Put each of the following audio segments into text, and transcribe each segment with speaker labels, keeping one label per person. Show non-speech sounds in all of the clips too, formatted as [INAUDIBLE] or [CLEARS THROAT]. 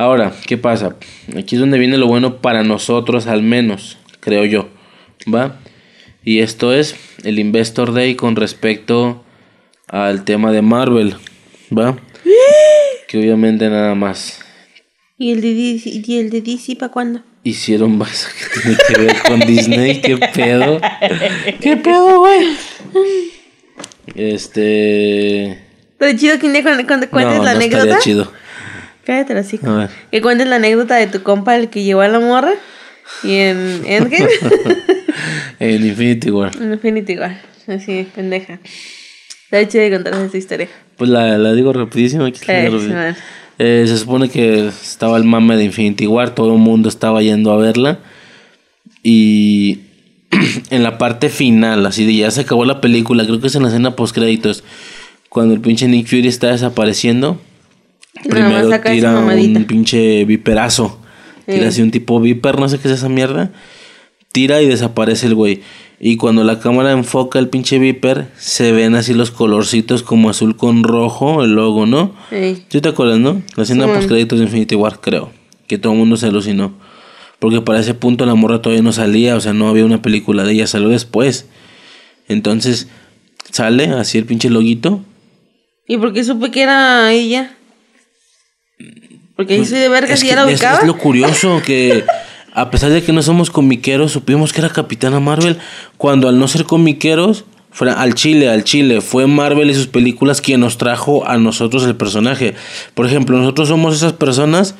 Speaker 1: Ahora, ¿qué pasa? Aquí es donde viene lo bueno para nosotros al menos, creo yo. ¿Va? Y esto es el Investor Day con respecto al tema de Marvel. ¿Va? [GASPS] que obviamente nada más
Speaker 2: ¿Y el de DC, y el de DC para cuándo?
Speaker 1: hicieron más que tiene que ver con Disney. ¿Qué pedo? [LAUGHS] ¿Qué pedo, güey? Este.
Speaker 2: Pero chido que cuando, cuando cuentes
Speaker 1: no,
Speaker 2: la
Speaker 1: no estaría
Speaker 2: anécdota.
Speaker 1: chido.
Speaker 2: Cállate. Que cuentes la anécdota de tu compa, el que llevó a la morra. Y en Endgame.
Speaker 1: En [LAUGHS] Infinity War.
Speaker 2: en Infinity igual. Así, pendeja. Está chido de contar esa historia.
Speaker 1: Pues la, la digo rapidísimo. aquí. Eh, se supone que estaba el mame de Infinity War, todo el mundo estaba yendo a verla. Y [CLEARS THROAT] en la parte final, así de ya se acabó la película, creo que es en la escena post créditos, cuando el pinche Nick Fury está desapareciendo, primero tira un pinche viperazo. Tira
Speaker 2: Sí.
Speaker 1: así un tipo viper, no sé qué es esa mierda. Tira y desaparece el güey. Y cuando la cámara enfoca el pinche viper, se ven así los colorcitos como azul con rojo, el logo, ¿no?
Speaker 2: Sí.
Speaker 1: ¿Sí te acuerdas, no? La escena
Speaker 2: Sí.
Speaker 1: post créditos de Infinity War, creo. Que todo el mundo se alucinó. Porque para ese punto la morra todavía no salía, o sea, no había una película de ella, salió después. Entonces, sale así el pinche loguito.
Speaker 2: ¿Y por qué supe que era ella? Porque ahí soy de verga si ya la
Speaker 1: es,
Speaker 2: ubicaba.
Speaker 1: es lo curioso que a pesar de que no somos comiqueros, supimos que era Capitana Marvel. Cuando al no ser comiqueros, fuera al Chile, al Chile, fue Marvel y sus películas quien nos trajo a nosotros el personaje. Por ejemplo, nosotros somos esas personas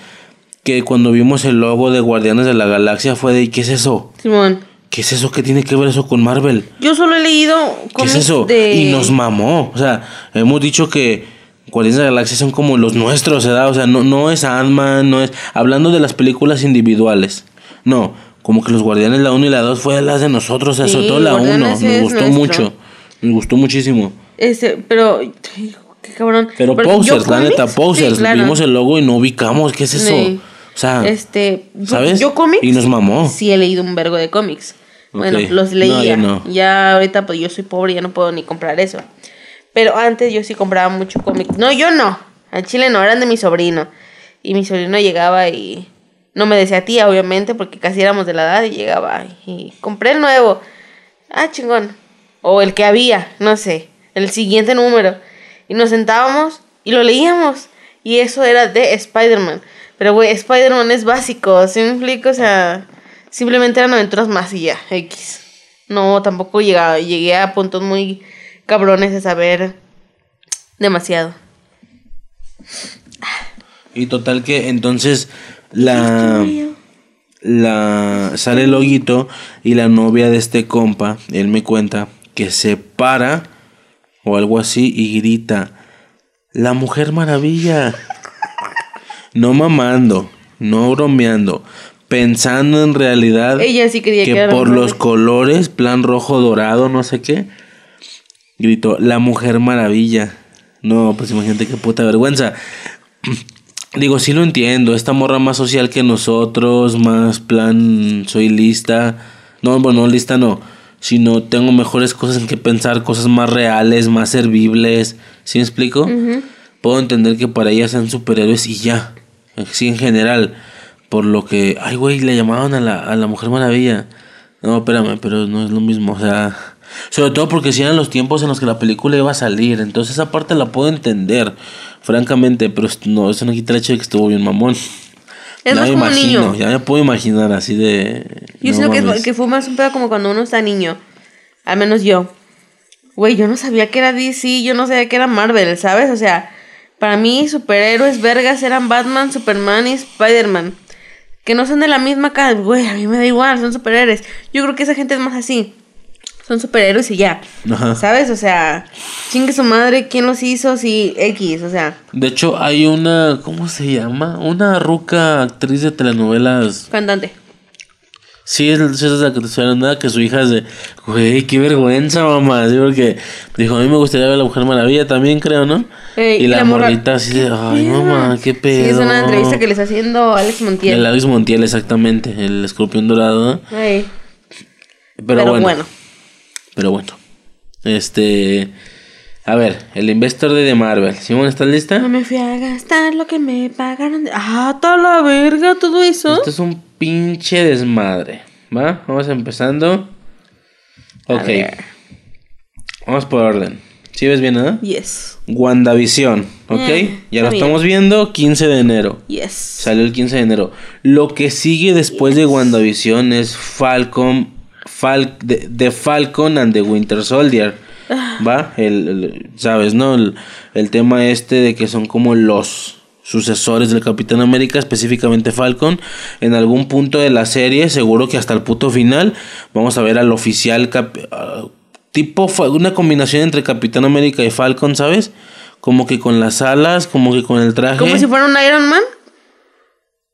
Speaker 1: que cuando vimos el logo de Guardianes de la Galaxia fue de ¿qué es eso?
Speaker 2: Simón.
Speaker 1: ¿Qué es eso? ¿Qué tiene que ver eso con Marvel?
Speaker 2: Yo solo he leído
Speaker 1: ¿Qué es eso?
Speaker 2: de...
Speaker 1: Y nos mamó. O sea, hemos dicho que Guardianes de la Galaxia son como los nuestros, ¿verdad? O sea, no, no es Ant-Man, no es. Hablando de las películas individuales. No, como que los Guardianes, la 1 y la 2 fue las de nosotros,
Speaker 2: Sí,
Speaker 1: sobre todo la 1.
Speaker 2: Guardianes
Speaker 1: Nos gustó
Speaker 2: nuestro.
Speaker 1: mucho. Nos gustó muchísimo.
Speaker 2: Este, pero... Qué cabrón.
Speaker 1: Pero posers, la neta, posers.
Speaker 2: sí, claro.
Speaker 1: Vimos el logo y no ubicamos. ¿Qué es eso?
Speaker 2: Sí.
Speaker 1: O sea,
Speaker 2: Este,
Speaker 1: ¿sabes?
Speaker 2: Yo cómics.
Speaker 1: Y nos mamó.
Speaker 2: Sí he leído un vergo de cómics. Bueno, los leía.
Speaker 1: no.
Speaker 2: Ya ahorita pues yo soy pobre, ya no puedo ni comprar eso. Pero antes yo sí compraba mucho cómics. No, yo no. Al chile no, eran de mi sobrino. Y mi sobrino llegaba y no me decía tía, obviamente, porque casi éramos de la edad y llegaba y compré el nuevo. Ah, chingón. O el que había, no sé, el siguiente número. Y nos sentábamos y lo leíamos. Y eso era de Spider-Man. Pero, güey, Spider-Man es básico, ¿sí me explico? O sea, simplemente eran aventuras más y ya, X. No, tampoco llegaba, llegué a puntos muy cabrones de saber demasiado.
Speaker 1: Y total que entonces la la sale el loguito y la novia de este compa, él me cuenta que se para o algo así y grita, "La Mujer Maravilla." No mamando, no bromeando, pensando en realidad
Speaker 2: Ella sí quería que
Speaker 1: que
Speaker 2: era
Speaker 1: por los colores, plan rojo dorado, no sé qué, gritó, "La Mujer Maravilla." No, pues imagínate qué puta vergüenza. [CLEARS THROAT] Digo, sí lo entiendo, esta morra más social que nosotros, más plan, soy lista. No, bueno, lista no, sino tengo mejores cosas en que pensar, cosas más reales, más servibles. ¿Sí me explico? Puedo entender que para ella sean superhéroes y ya. Sí, en general. Por lo que, ay, güey, le llamaban a la, a la Mujer Maravilla. No, espérame, pero no es lo mismo, o sea... Sobre todo porque si eran los tiempos en los que la película iba a salir. Entonces esa parte la puedo entender, francamente. Pero no, eso no quita el hecho de que estuvo bien mamón.
Speaker 2: Es más
Speaker 1: me
Speaker 2: como
Speaker 1: imagino,
Speaker 2: niño.
Speaker 1: ya me puedo imaginar así de...
Speaker 2: Yo
Speaker 1: no
Speaker 2: siento que,
Speaker 1: mames.
Speaker 2: es- que fue más un pedo como cuando uno está niño. Al menos yo. Güey, yo no sabía que era DC, yo no sabía que era Marvel, ¿sabes? O sea, para mí superhéroes vergas eran Batman, Superman y Spider-Man. Que no son de la misma casa, güey, a mí me da igual, son superhéroes. Yo creo que esa gente es más así. Son superhéroes y ya.
Speaker 1: Ajá.
Speaker 2: ¿Sabes? O sea, chingue su madre, ¿quién los hizo? Sí, X, o sea,
Speaker 1: De hecho, hay una... ¿Cómo se llama? Una ruca actriz de telenovelas
Speaker 2: cantante.
Speaker 1: Sí, es, es la que te estoy hablando, que su hija es de, güey, qué vergüenza, mamá. Sí, porque dijo, a mí me gustaría ver a la Mujer Maravilla también, creo, ¿no?
Speaker 2: Eh,
Speaker 1: y,
Speaker 2: y
Speaker 1: la, morrita así de, ay, mamá, qué pedo.
Speaker 2: Sí, es una entrevista que le está haciendo Alex Montiel.
Speaker 1: El Alex Montiel, exactamente, el escorpión dorado. ¿no? Pero,
Speaker 2: pero
Speaker 1: bueno,
Speaker 2: bueno.
Speaker 1: Pero bueno. Este. A ver, el Investor de The Marvel. Simón, ¿estás lista?
Speaker 2: No me fui a gastar lo que me pagaron. de- Ah, toda la verga, todo eso.
Speaker 1: Esto es un pinche desmadre. ¿Va? Vamos empezando. Ok. Vamos por orden. ¿Sí ves bien, nada?
Speaker 2: Yes.
Speaker 1: WandaVision, ¿ok?
Speaker 2: Eh,
Speaker 1: ya lo estamos viendo, 15 de enero.
Speaker 2: Yes.
Speaker 1: Salió el 15 de enero. Lo que sigue después de WandaVision es Falcon, Fal de, de Falcon and the Winter Soldier. ¿Va? El, el- ¿Sabes, no? El, el tema este de que son como los sucesores del Capitán América, específicamente Falcon. En algún punto de la serie, seguro que hasta el puto final, vamos a ver al oficial cap- ah, tipo una combinación entre Capitán América y Falcon, ¿sabes? Como que con las alas, como que con el traje.
Speaker 2: Como si fuera un Iron Man.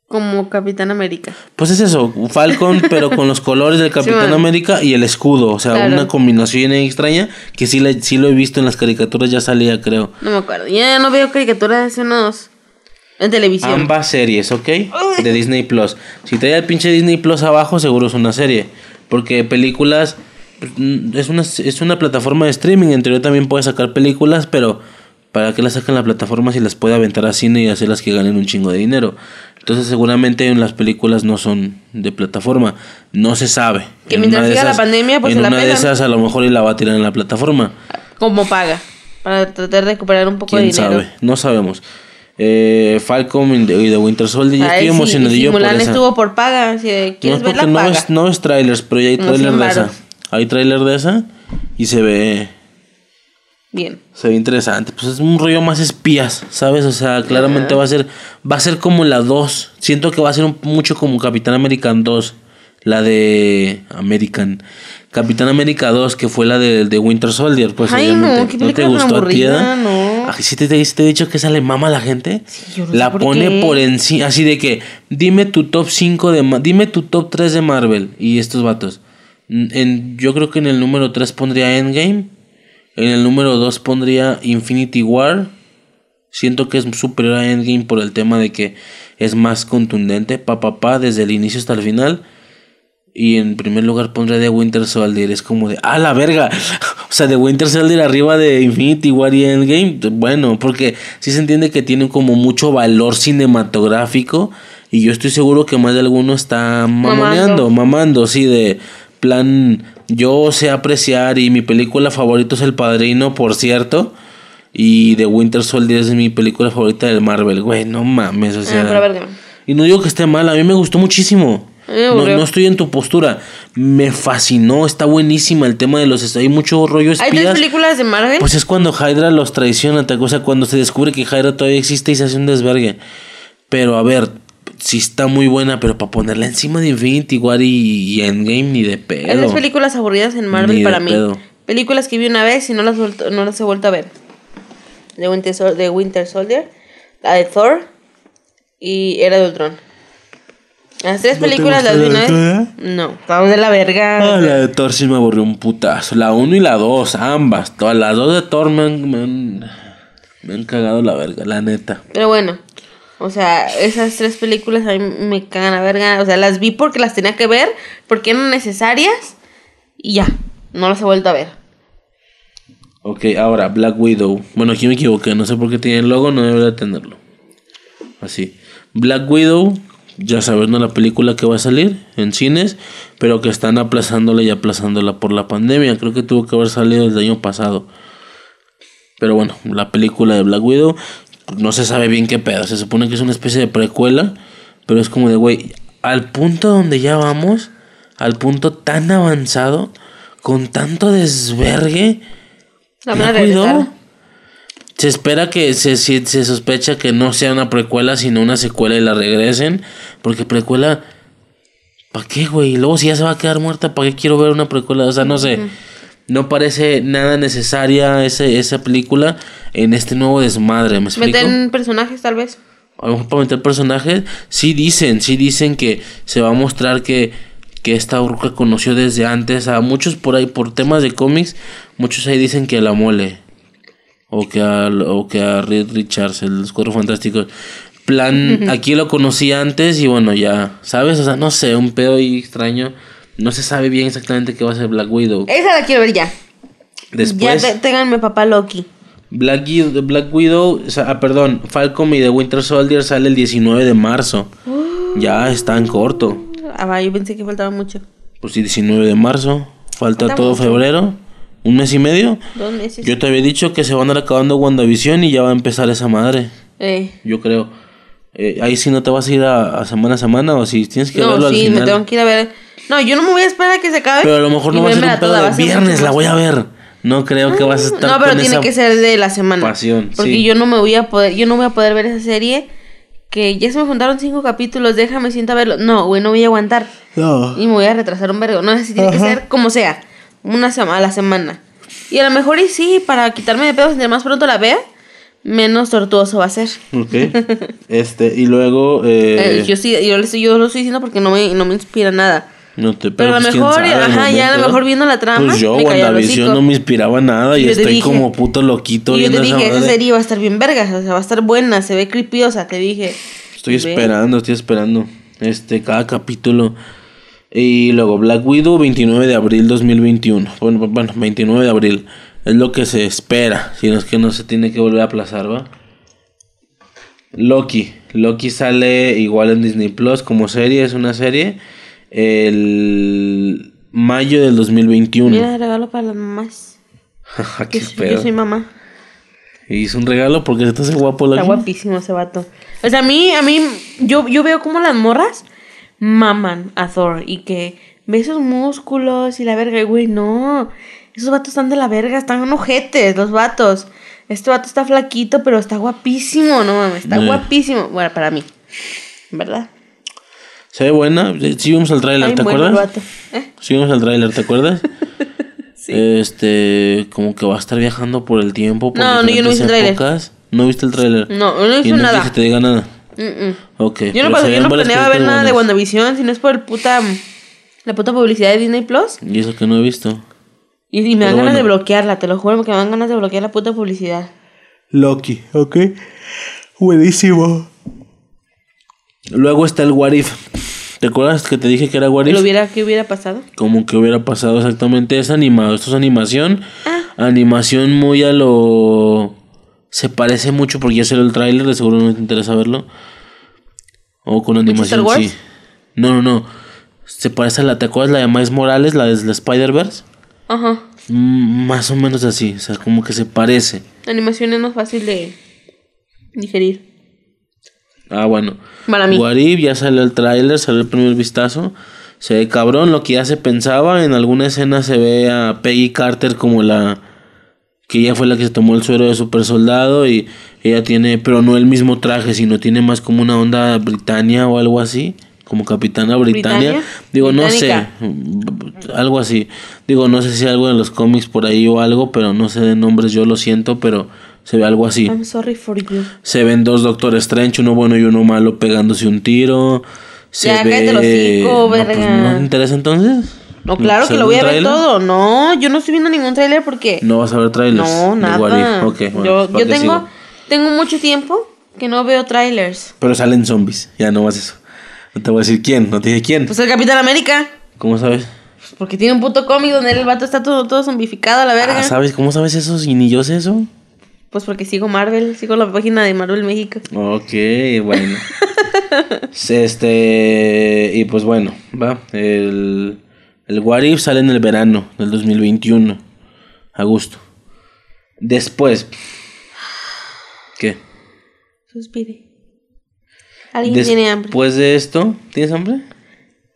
Speaker 2: Como Capitán América.
Speaker 1: Pues es eso, Falcon, [LAUGHS] pero con los colores del Capitán. América y el escudo. O sea,
Speaker 2: Claro.
Speaker 1: una combinación extraña que sí, la, sí lo he visto en las caricaturas, ya salía, creo.
Speaker 2: No me acuerdo. Ya no veo caricaturas hace unos. En televisión.
Speaker 1: Ambas series, ¿ok? De Disney Plus. Si trae el pinche Disney Plus abajo, seguro es una serie. Porque películas. mm, Es una, es una plataforma de streaming. En teoría también puede sacar películas, pero. ¿Para qué las sacan la plataforma si las puede aventar a cine y hacerlas que ganen un chingo de dinero? Entonces, seguramente en las películas no son de plataforma. No se sabe.
Speaker 2: Que
Speaker 1: En
Speaker 2: mientras
Speaker 1: de
Speaker 2: siga la pandemia, pues
Speaker 1: en
Speaker 2: se la
Speaker 1: una de esas, a lo mejor y la va a tirar en la plataforma.
Speaker 2: Como paga. Para tratar de recuperar un poco de
Speaker 1: ¿Quién
Speaker 2: dinero.
Speaker 1: sabe? No sabemos. Eh, Falcon y The The Winter Soldier. Yo estoy emocionadillo
Speaker 2: si
Speaker 1: por esa.
Speaker 2: estuvo por paga. De,
Speaker 1: No,
Speaker 2: ¿Quieres ver
Speaker 1: porque
Speaker 2: la
Speaker 1: no
Speaker 2: paga?
Speaker 1: ves, no ves trailers, pero ya hay trailer
Speaker 2: 100
Speaker 1: de esa. Hay trailer de esa y se ve
Speaker 2: Bien.
Speaker 1: se ve interesante. Pues es un rollo más espías, ¿sabes? O sea, claramente va a ser va a ser como la 2. Siento que va a ser un- mucho como Capitán American 2, la de American. Capitán América 2, que fue la de, de Winter Soldier, pues
Speaker 2: Ay, no,
Speaker 1: obviamente.
Speaker 2: qué
Speaker 1: ¿No te gustó a ti?
Speaker 2: no.
Speaker 1: Ay, sí te, te, te he dicho que esa le mama a la gente.
Speaker 2: yo no sé
Speaker 1: la
Speaker 2: por
Speaker 1: pone
Speaker 2: qué.
Speaker 1: por encima, así de que dime tu top 5 de dime tu top 3 de Marvel y estos vatos. En, yo creo que en el número 3 pondría Endgame. En el número 2 pondría Infinity War. Siento que es superior a Endgame por el tema de que es más contundente, pa pa pa, desde el inicio hasta el final. Y en primer lugar pondré The Winter Soldier. Es como de, ¡ah, la verga! [LAUGHS] O sea, The Winter Soldier arriba de Infinity War y Endgame. Bueno, porque sí se entiende que tiene como mucho valor cinematográfico. Y yo estoy seguro que más de alguno está mamoneando, mamando, sí, de plan. Yo sé apreciar y mi película favorita es El Padrino, por cierto. Y The Winter Soldier es mi película favorita del Marvel. Güey, no mames, o sea.
Speaker 2: Ah, pero verga.
Speaker 1: Y no digo que esté mal, a mí me gustó muchísimo. No, no estoy en tu postura. Me fascinó, está buenísima el tema de los... Hay mucho rollo
Speaker 2: Hay tres
Speaker 1: espías.
Speaker 2: películas de Marvel.
Speaker 1: Pues es cuando Hydra los traiciona, o sea, cuando se descubre que Hydra todavía existe y se hace un desvergue. Pero a ver, sí está muy buena, pero para ponerla encima de Infinity War y, y Endgame ni de
Speaker 2: Hay
Speaker 1: pedo.
Speaker 2: tres películas aburridas en Marvel
Speaker 1: Ni de
Speaker 2: para mí.
Speaker 1: pedo.
Speaker 2: Películas que vi una vez y no las, vuelto- no las he vuelto a ver. De Winter, Sol- de Winter Soldier, la de Thor y Era de Ultron. Las tres
Speaker 1: ¿No te
Speaker 2: películas las vi una vez.
Speaker 1: Eh?
Speaker 2: No, estaban de la verga.
Speaker 1: Ah, la de Thor sí me aburrió un putazo. La 1 y la 2, ambas. Todas las dos de Thor me han, me han, me han cagado la verga, la neta.
Speaker 2: Pero bueno, o sea, esas tres películas a mí me cagan la verga. O sea, las vi porque las tenía que ver, porque eran necesarias y ya, no las he vuelto a ver.
Speaker 1: Ok, ahora Black Widow. Bueno, aquí me equivoqué, no sé por qué tiene el logo, no debería tenerlo. Así. Black Widow, ya sabes, ¿no? La película que va a salir en cines, pero que están aplazándola y aplazándola por la pandemia. Creo que tuvo que haber salido el año pasado. Pero bueno, la película de Black Widow, no se sabe bien qué pedo. Se supone que es una especie de precuela, pero es como de, güey, al punto donde ya vamos, al punto tan avanzado, con tanto desvergue. Se espera que se, se, se sospecha que no sea una precuela, sino una secuela y la regresen. Porque precuela. ¿Para qué, güey? Luego si ya se va a quedar muerta, ¿para qué quiero ver una precuela? O sea, no sé. No parece nada necesaria ese, esa película en este nuevo desmadre, ¿me explico?
Speaker 2: Meten personajes tal vez.
Speaker 1: a lo mejor para meter personajes, sí dicen, sí dicen que se va a mostrar que, que esta urca conoció desde antes a muchos por ahí, por temas de cómics, muchos ahí dicen que a la mole, o que a, o que a Reed Richards, el los cuatro fantásticos. Plan, [LAUGHS] aquí lo conocí antes y bueno, ya, ¿sabes? O sea, no sé, un pedo ahí extraño. No se sabe bien exactamente qué va a ser Black Widow.
Speaker 2: Esa la quiero ver ya.
Speaker 1: Después,
Speaker 2: Ya ténganme papá Loki.
Speaker 1: Black, Widow- Black Widow, ah, perdón, Falcon y The Winter Soldier sale el 19 de marzo. Ya está en corto.
Speaker 2: Ah, yo pensé que faltaba mucho.
Speaker 1: Pues sí, 19 de marzo. Falta
Speaker 2: Falta
Speaker 1: todo
Speaker 2: mucho.
Speaker 1: febrero. ¿Un mes y medio?
Speaker 2: Dos meses.
Speaker 1: Yo te había dicho que se van a ir acabando WandaVision y ya va a empezar esa madre.
Speaker 2: Eh,
Speaker 1: Yo creo. Eh, ahí sí no te vas a ir a, a semana a semana o si tienes que verlo
Speaker 2: no,
Speaker 1: al
Speaker 2: sí,
Speaker 1: final.
Speaker 2: me tengo que ir a ver. No, yo no me voy a esperar a que se acabe.
Speaker 1: Pero a lo mejor no va a ser un pedo de viernes, la voy a ver. No creo que vas a estar
Speaker 2: No, pero
Speaker 1: con
Speaker 2: tiene
Speaker 1: esa
Speaker 2: que ser de la semana.
Speaker 1: pasión,
Speaker 2: Porque
Speaker 1: sí.
Speaker 2: yo no me voy a poder, yo no voy a poder ver esa serie que ya se me juntaron cinco capítulos, déjame siento a verlo. No, güey, no voy a aguantar.
Speaker 1: No.
Speaker 2: Y me voy a retrasar un vergo. No, así tiene que ser como sea. Una semana a la semana. Y a lo mejor y sí, para quitarme de pedos, entre más pronto la vea, menos tortuoso va a ser.
Speaker 1: Ok. [LAUGHS] Este, y luego. Eh,
Speaker 2: Eh, yo sí, yo, yo lo estoy diciendo porque no me, no me inspira nada.
Speaker 1: No te
Speaker 2: pero a lo
Speaker 1: pues,
Speaker 2: mejor,
Speaker 1: sabe,
Speaker 2: ajá, ya a lo mejor viendo la trama,
Speaker 1: Pues yo, WandaVision no me inspiraba nada y,
Speaker 2: yo
Speaker 1: estoy
Speaker 2: dije-
Speaker 1: como puto loquito
Speaker 2: Y yo te
Speaker 1: esa
Speaker 2: dije, esa serie va a estar bien vergas, o sea, va a estar buena, se ve creepyosa, te dije.
Speaker 1: Estoy esperando, estoy esperando. Este, cada capítulo. Y luego Black Widow, 29 de abril 2021. Bueno, bueno, 29 de abril. Es lo que se espera. Si no es que no se tiene que volver a aplazar, ¿va? Loki. Loki sale igual en Disney Plus como serie. Es una serie. El mayo del 2021.
Speaker 2: Mira, regalo para las mamás. [LAUGHS]
Speaker 1: Qué
Speaker 2: Yo,
Speaker 1: pedo.
Speaker 2: yo soy mamá.
Speaker 1: Y hizo un regalo porque se te hace guapo Loki.
Speaker 2: Está guapísimo ese vato. O sea, a mí, a mí, yo, yo veo como las morras maman a Thor y que ve sus músculos y la verga, y güey, no. Esos vatos están de la verga, están ojetes, los vatos. Este vato está flaquito, pero está guapísimo, no mames, está
Speaker 1: Eh.
Speaker 2: guapísimo. Bueno, para mí, ¿verdad?
Speaker 1: Se ve buena. Sí vimos el tráiler,
Speaker 2: Ay,
Speaker 1: ¿te
Speaker 2: bueno,
Speaker 1: acuerdas?
Speaker 2: ¿Eh?
Speaker 1: Sí, vimos el tráiler, ¿te acuerdas? [LAUGHS] Este, como que va a estar viajando por el tiempo. Por
Speaker 2: No, no, yo no vi el tráiler.
Speaker 1: ¿No viste el tráiler?
Speaker 2: No, no hizo
Speaker 1: ¿Y no
Speaker 2: nada.
Speaker 1: que te diga nada?
Speaker 2: Mm, mm.
Speaker 1: Ok.
Speaker 2: Yo no,
Speaker 1: se
Speaker 2: pas- yo no planeaba ver nada de. WandaVision si no es por el puta, la puta publicidad de Disney Plus.
Speaker 1: Y eso que no he visto.
Speaker 2: Y, y me dan ganas de bloquearla, te lo juro, que me dan ganas de bloquear la puta publicidad.
Speaker 1: Loki, ok. Buenísimo. Luego está el What If. ¿Te acuerdas que te dije que era What If?
Speaker 2: ¿Lo hubiera, ¿Qué hubiera pasado?
Speaker 1: Como que hubiera pasado exactamente. Es animado. Esto es animación.
Speaker 2: Ah.
Speaker 1: Animación muy a lo. Se parece mucho porque ya salió el tráiler. De seguro no te interesa verlo. O con animación, sí. No, no, no. Se parece a la. ¿Te acuerdas la de Miles Morales? La de la Spider-Verse.
Speaker 2: Ajá.
Speaker 1: Mm, más o menos así. O sea, como que se parece.
Speaker 2: La animación es más fácil de digerir.
Speaker 1: Ah, bueno.
Speaker 2: Para mí.
Speaker 1: If, ya salió el tráiler, salió el primer vistazo. Se ve cabrón, lo que ya se pensaba. En alguna escena se ve a Peggy Carter como la. Que ella fue la que se tomó el suero de super soldado. Y ella tiene, pero no el mismo traje, sino tiene más como una onda Britannia o algo así. Como capitana Britannia.
Speaker 2: ¿Britannia?
Speaker 1: Digo, no sé. Algo así. Digo, no sé si algo en los cómics por ahí o algo, pero no sé de nombres, yo lo siento, pero se ve algo así.
Speaker 2: I'm sorry for you.
Speaker 1: Se ven dos Doctor Strange, uno bueno y uno malo pegándose un tiro. Se
Speaker 2: Ya,
Speaker 1: ve... no, pues,
Speaker 2: verga.
Speaker 1: ¿no te interesa entonces?
Speaker 2: No, claro que
Speaker 1: ¿Salió
Speaker 2: lo voy a ver todo. No, yo no estoy viendo ningún tráiler porque...
Speaker 1: No vas a ver trailers.
Speaker 2: No, nada.
Speaker 1: What If. Ok, bueno,
Speaker 2: yo
Speaker 1: ¿para
Speaker 2: yo tengo,
Speaker 1: sigo?
Speaker 2: tengo mucho tiempo que no veo trailers.
Speaker 1: Pero salen zombies, ya no vas eso. No te voy a decir quién, no te dije quién.
Speaker 2: Pues el Capitán América.
Speaker 1: ¿Cómo sabes?
Speaker 2: Pues porque tiene un puto cómic donde el vato está todo, todo zombificado a la verga.
Speaker 1: Ah, ¿sabes? ¿Cómo sabes eso si ni yo sé eso?
Speaker 2: Pues porque sigo Marvel, sigo la página de Marvel México.
Speaker 1: Ok, bueno. [LAUGHS] este, y pues bueno, va. El, el What If sale en el verano del 2021. Agosto. Después. ¿Qué?
Speaker 2: Suspire. ¿Alguien tiene hambre?
Speaker 1: Después de esto, ¿tienes hambre?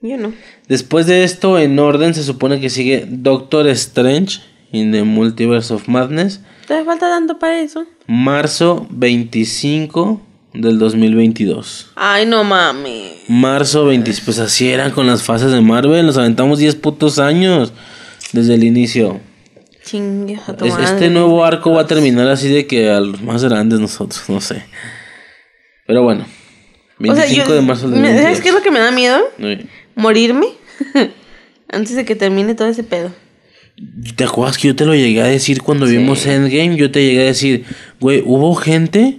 Speaker 2: Yo no.
Speaker 1: Después de esto, en orden, se supone que sigue Doctor Strange in the Multiverse of Madness.
Speaker 2: ¿Te falta tanto para eso?
Speaker 1: Marzo 25 del 2022.
Speaker 2: Ay, no mames.
Speaker 1: Marzo 20, pues así eran con las fases de Marvel, nos aventamos 10 putos años desde el inicio.
Speaker 2: Chingue a tu
Speaker 1: Es-
Speaker 2: madre.
Speaker 1: este nuevo arco va a terminar así de que a los más grandes nosotros, no sé. Pero bueno,
Speaker 2: O sea,
Speaker 1: 25
Speaker 2: yo-
Speaker 1: de marzo del
Speaker 2: me-
Speaker 1: 2022.
Speaker 2: ¿Sabes qué es lo que me da miedo?
Speaker 1: Oye,
Speaker 2: Morirme [LAUGHS] antes de que termine todo ese pedo.
Speaker 1: ¿Te acuerdas que yo te lo llegué a decir cuando vimos Endgame? Yo te llegué a decir, güey, hubo gente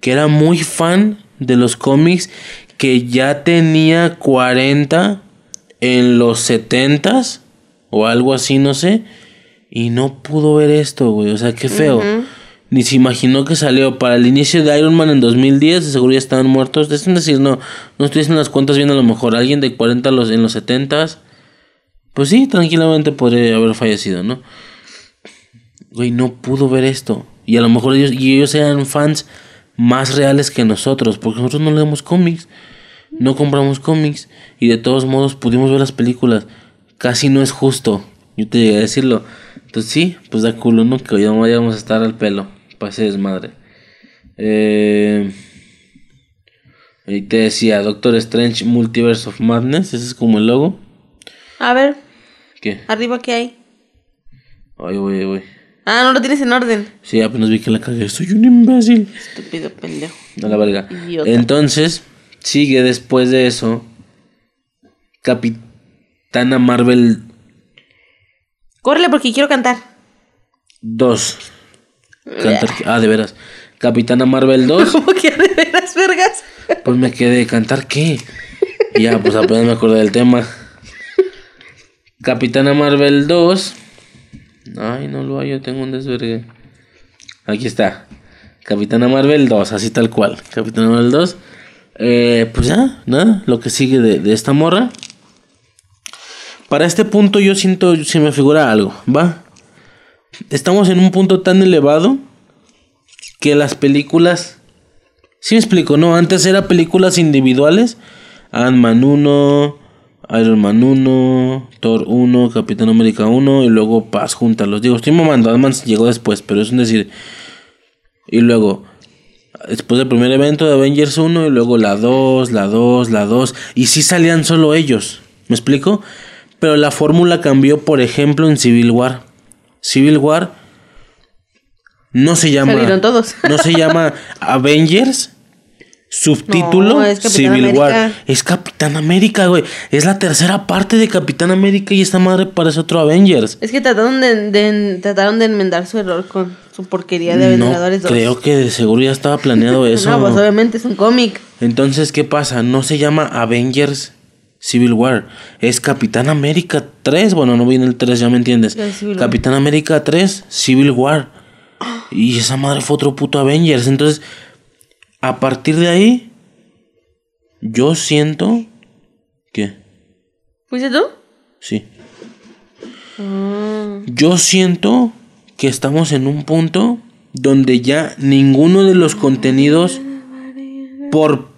Speaker 1: que era muy fan de los cómics que ya tenía 40 en los 70s o algo así, no sé, y no pudo ver esto, güey. O sea, qué feo. Ni se imaginó que salió. Para el inicio de Iron Man en 2010, de seguro ya estaban muertos. Es decir, no, no estoy haciendo las cuentas bien a lo mejor. Alguien de 40 los, en los 70 pues sí, tranquilamente podría haber fallecido, ¿no? Güey, no pudo ver esto. Y a lo mejor ellos, y ellos eran fans más reales que nosotros, porque nosotros no leemos cómics, no compramos cómics, y de todos modos pudimos ver las películas. Casi no es justo, yo te llegué a decirlo. Entonces sí, pues da culo, ¿no? Que hoy no vayamos a estar al pelo, para ese desmadre. Eh... Y te decía, Doctor Strange Multiverse of Madness, ese es como el logo.
Speaker 2: A ver,
Speaker 1: ¿Qué?
Speaker 2: arriba, ¿qué hay?
Speaker 1: Ay, güey, güey.
Speaker 2: Ah, no lo tienes en orden.
Speaker 1: Sí, apenas vi que la cagué. Soy un imbécil.
Speaker 2: Estúpido pendejo.
Speaker 1: A la verga.
Speaker 2: Idiota.
Speaker 1: Entonces, sigue después de eso. Capitana Marvel
Speaker 2: Córrele porque quiero cantar.
Speaker 1: 2. Cantar- Ah, de veras. Capitana Marvel 2. [LAUGHS]
Speaker 2: ¿Cómo que de veras, vergas?
Speaker 1: Pues me quedé. ¿Cantar qué? Ya, pues apenas me acordé del tema. Capitana Marvel 2. Ay, no lo hay, yo tengo un desvergue. Aquí está. Capitana Marvel 2, así tal cual. Capitana Marvel 2. Eh, pues ya, nada, lo que sigue de, de esta morra. Para este punto yo siento, se me figura algo, ¿va? Estamos en un punto tan elevado que las películas... Sí me explico, ¿no? Antes eran películas individuales. Ant-Man 1, Iron Man 1, Thor 1, Capitán América 1 y luego Paz los Digo, estoy mamando, Ant-Man llegó después, pero es un decir... Y luego, después del primer evento de Avengers 1 y luego la 2, la 2, la 2. Y sí salían solo ellos. ¿Me explico? Pero la fórmula cambió, por ejemplo, en Civil War. Civil War no se llama.
Speaker 2: Salieron todos.
Speaker 1: No se llama [LAUGHS] Avengers. Subtítulo
Speaker 2: No, es
Speaker 1: Civil War.
Speaker 2: América.
Speaker 1: Es Capitán América, güey. Es la tercera parte de Capitán América y esta madre parece otro Avengers.
Speaker 2: Es que trataron de, de- trataron de enmendar su error con su porquería de
Speaker 1: No,
Speaker 2: Vengadores 2.
Speaker 1: creo que de seguro ya estaba planeado [LAUGHS] eso.
Speaker 2: No, pues obviamente es un cómic.
Speaker 1: Entonces, ¿qué pasa? No se llama Avengers Civil War. Es Capitán América 3. Bueno, no viene el 3, ya me entiendes.
Speaker 2: War.
Speaker 1: Capitán América 3, Civil War. Y esa madre fue otro puto Avengers. Entonces, a partir de ahí, yo siento que...
Speaker 2: ¿Fuiste tú?
Speaker 1: Sí. Yo siento que estamos en un punto donde ya ninguno de los contenidos por